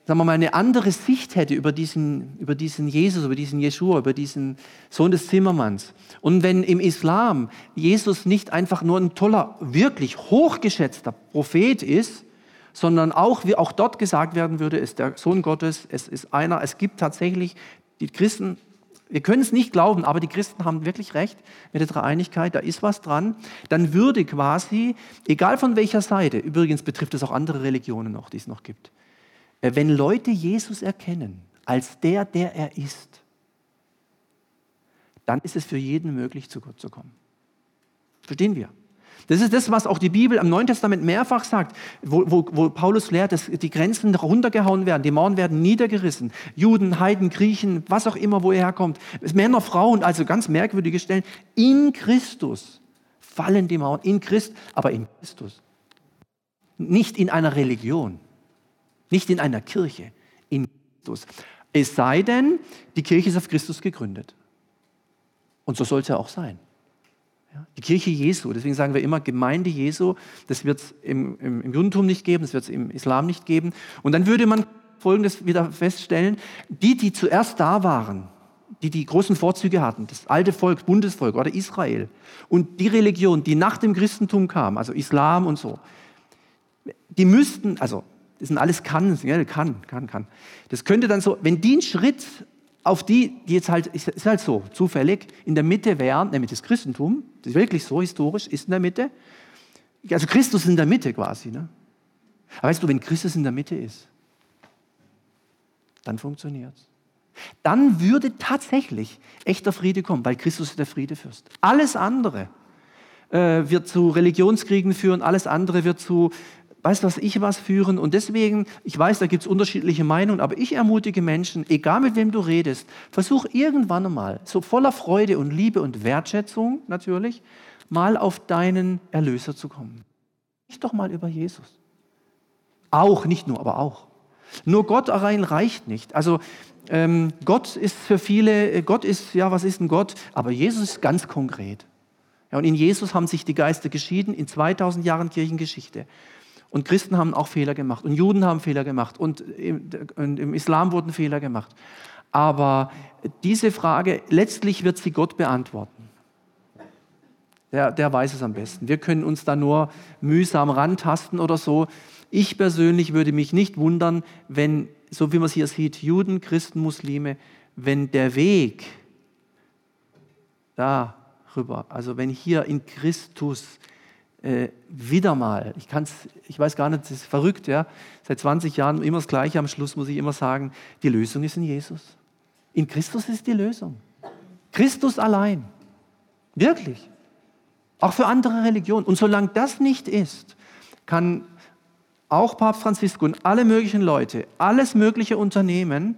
sagen wir mal, eine andere Sicht hätte über diesen, über diesen Jesus, über diesen Jeschua, über diesen Sohn des Zimmermanns. Und wenn im Islam Jesus nicht einfach nur ein toller, wirklich hochgeschätzter Prophet ist, sondern auch, wie auch dort gesagt werden würde, ist der Sohn Gottes, es ist einer, es gibt tatsächlich die Christen, wir können es nicht glauben, aber die Christen haben wirklich recht mit der Dreieinigkeit, da ist was dran, dann würde quasi, egal von welcher Seite, übrigens betrifft es auch andere Religionen noch, die es noch gibt, äh, wenn Leute Jesus erkennen als der, der er ist, dann ist es für jeden möglich, zu Gott zu kommen. Verstehen wir? Das ist das, was auch die Bibel im Neuen Testament mehrfach sagt, wo, wo, wo Paulus lehrt, dass die Grenzen runtergehauen werden, die Mauern werden niedergerissen. Juden, Heiden, Griechen, was auch immer, wo er herkommt. Männer, Frauen, also ganz merkwürdige Stellen. In Christus fallen die Mauern, in Christ, aber in Christus. Nicht in einer Religion, nicht in einer Kirche, in Christus. Es sei denn, die Kirche ist auf Christus gegründet. Und so soll es auch sein. Die Kirche Jesu, deswegen sagen wir immer Gemeinde Jesu, das wird es im, im, im, Judentum nicht geben, das wird es im Islam nicht geben. Und dann würde man Folgendes wieder feststellen, die, die zuerst da waren, die die großen Vorzüge hatten, das alte Volk, Bundesvolk oder Israel und die Religion, die nach dem Christentum kam, also Islam und so, die müssten, also das sind alles kann, kann, kann, kann. Das könnte dann so, wenn die einen Schritt auf die, die jetzt halt, ist halt so, zufällig, in der Mitte wären, nämlich das Christentum, das ist wirklich so historisch, ist in der Mitte. Also Christus in der Mitte quasi. Ne? Aber weißt du, wenn Christus in der Mitte ist, dann funktioniert es. Dann würde tatsächlich echter Friede kommen, weil Christus ist der Friedefürst. Alles andere äh, wird zu Religionskriegen führen, alles andere wird zu weiß was ich was führen. Und deswegen, ich weiß, da gibt es unterschiedliche Meinungen, aber ich ermutige Menschen, egal mit wem du redest, versuch irgendwann einmal, so voller Freude und Liebe und Wertschätzung natürlich, mal auf deinen Erlöser zu kommen. Nicht doch mal über Jesus. Auch, nicht nur, aber auch. Nur Gott allein reicht nicht. Also ähm, Gott ist für viele, Gott ist, ja, was ist ein Gott? Aber Jesus ist ganz konkret. Ja, und in Jesus haben sich die Geister geschieden in 2000 Jahren Kirchengeschichte. Und Christen haben auch Fehler gemacht und Juden haben Fehler gemacht und im, und im Islam wurden Fehler gemacht. Aber diese Frage, letztlich wird sie Gott beantworten. Der, der weiß es am besten. Wir können uns da nur mühsam rantasten oder so. Ich persönlich würde mich nicht wundern, wenn, so wie man es hier sieht, Juden, Christen, Muslime, wenn der Weg darüber, also wenn hier in Christus äh, wieder mal, ich, kann's, ich weiß gar nicht, das ist verrückt, ja, seit 20 Jahren immer das Gleiche, am Schluss muss ich immer sagen, die Lösung ist in Jesus. In Christus ist die Lösung. Christus allein. Wirklich. Auch für andere Religionen. Und solange das nicht ist, kann auch Papst Franziskus und alle möglichen Leute, alles mögliche Unternehmen,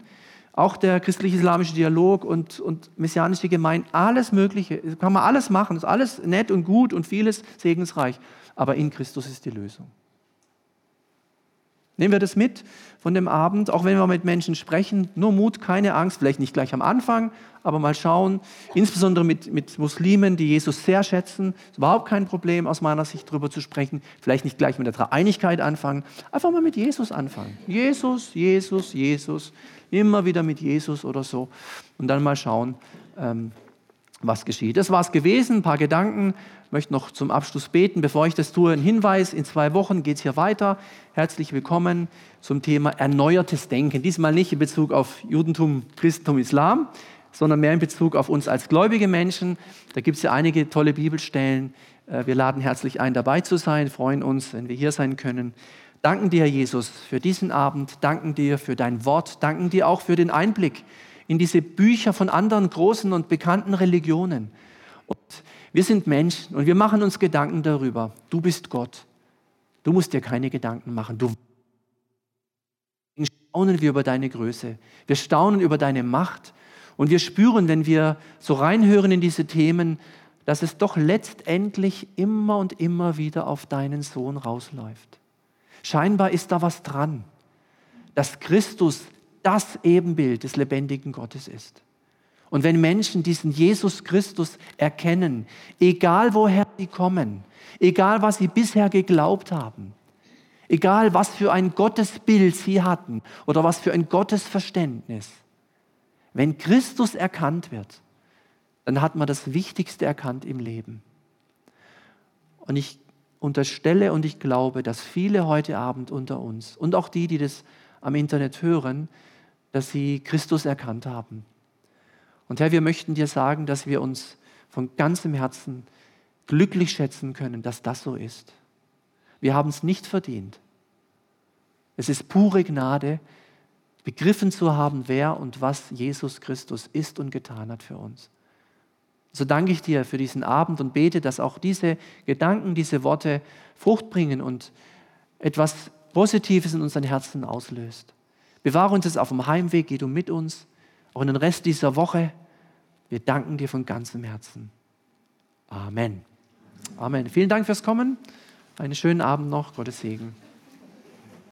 auch der christlich-islamische Dialog und, und messianische Gemeinde, alles Mögliche, kann man alles machen, ist alles nett und gut und vieles segensreich, aber in Christus ist die Lösung. Nehmen wir das mit von dem Abend, auch wenn wir mit Menschen sprechen, nur Mut, keine Angst, vielleicht nicht gleich am Anfang, aber mal schauen, insbesondere mit, mit Muslimen, die Jesus sehr schätzen, ist überhaupt kein Problem aus meiner Sicht darüber zu sprechen, vielleicht nicht gleich mit der Dreieinigkeit anfangen, einfach mal mit Jesus anfangen. Jesus, Jesus, Jesus, immer wieder mit Jesus oder so. Und dann mal schauen, ähm, was geschieht. Das war es gewesen, ein paar Gedanken. Ich möchte noch zum Abschluss beten. Bevor ich das tue, ein Hinweis. In zwei Wochen geht es hier weiter. Herzlich willkommen zum Thema erneuertes Denken. Diesmal nicht in Bezug auf Judentum, Christentum, Islam, sondern mehr in Bezug auf uns als gläubige Menschen. Da gibt es ja einige tolle Bibelstellen. Äh, wir laden herzlich ein, dabei zu sein, freuen uns, wenn wir hier sein können. Danken dir, Jesus, für diesen Abend, danken dir für dein Wort, danken dir auch für den Einblick in diese Bücher von anderen großen und bekannten Religionen. Und wir sind Menschen und wir machen uns Gedanken darüber. Du bist Gott. Du musst dir keine Gedanken machen. Du staunen wir über deine Größe. Wir staunen über deine Macht. Und wir spüren, wenn wir so reinhören in diese Themen, dass es doch letztendlich immer und immer wieder auf deinen Sohn rausläuft. Scheinbar ist da was dran, dass Christus das Ebenbild des lebendigen Gottes ist. Und wenn Menschen diesen Jesus Christus erkennen, egal woher sie kommen, egal was sie bisher geglaubt haben, Egal, was für ein Gottesbild sie hatten oder was für ein Gottesverständnis. Wenn Christus erkannt wird, dann hat man das Wichtigste erkannt im Leben. Und ich unterstelle und ich glaube, dass viele heute Abend unter uns und auch die, die das am Internet hören, dass sie Christus erkannt haben. Und Herr, wir möchten dir sagen, dass wir uns von ganzem Herzen glücklich schätzen können, dass das so ist. Wir haben es nicht verdient. Es ist pure Gnade, begriffen zu haben, wer und was Jesus Christus ist und getan hat für uns. So danke ich dir für diesen Abend und bete, dass auch diese Gedanken, diese Worte Frucht bringen und etwas Positives in unseren Herzen auslöst. Bewahre uns es auf dem Heimweg, geh du mit uns, auch in den Rest dieser Woche. Wir danken dir von ganzem Herzen. Amen. Amen. Vielen Dank fürs Kommen. Einen schönen Abend noch. Gottes Segen.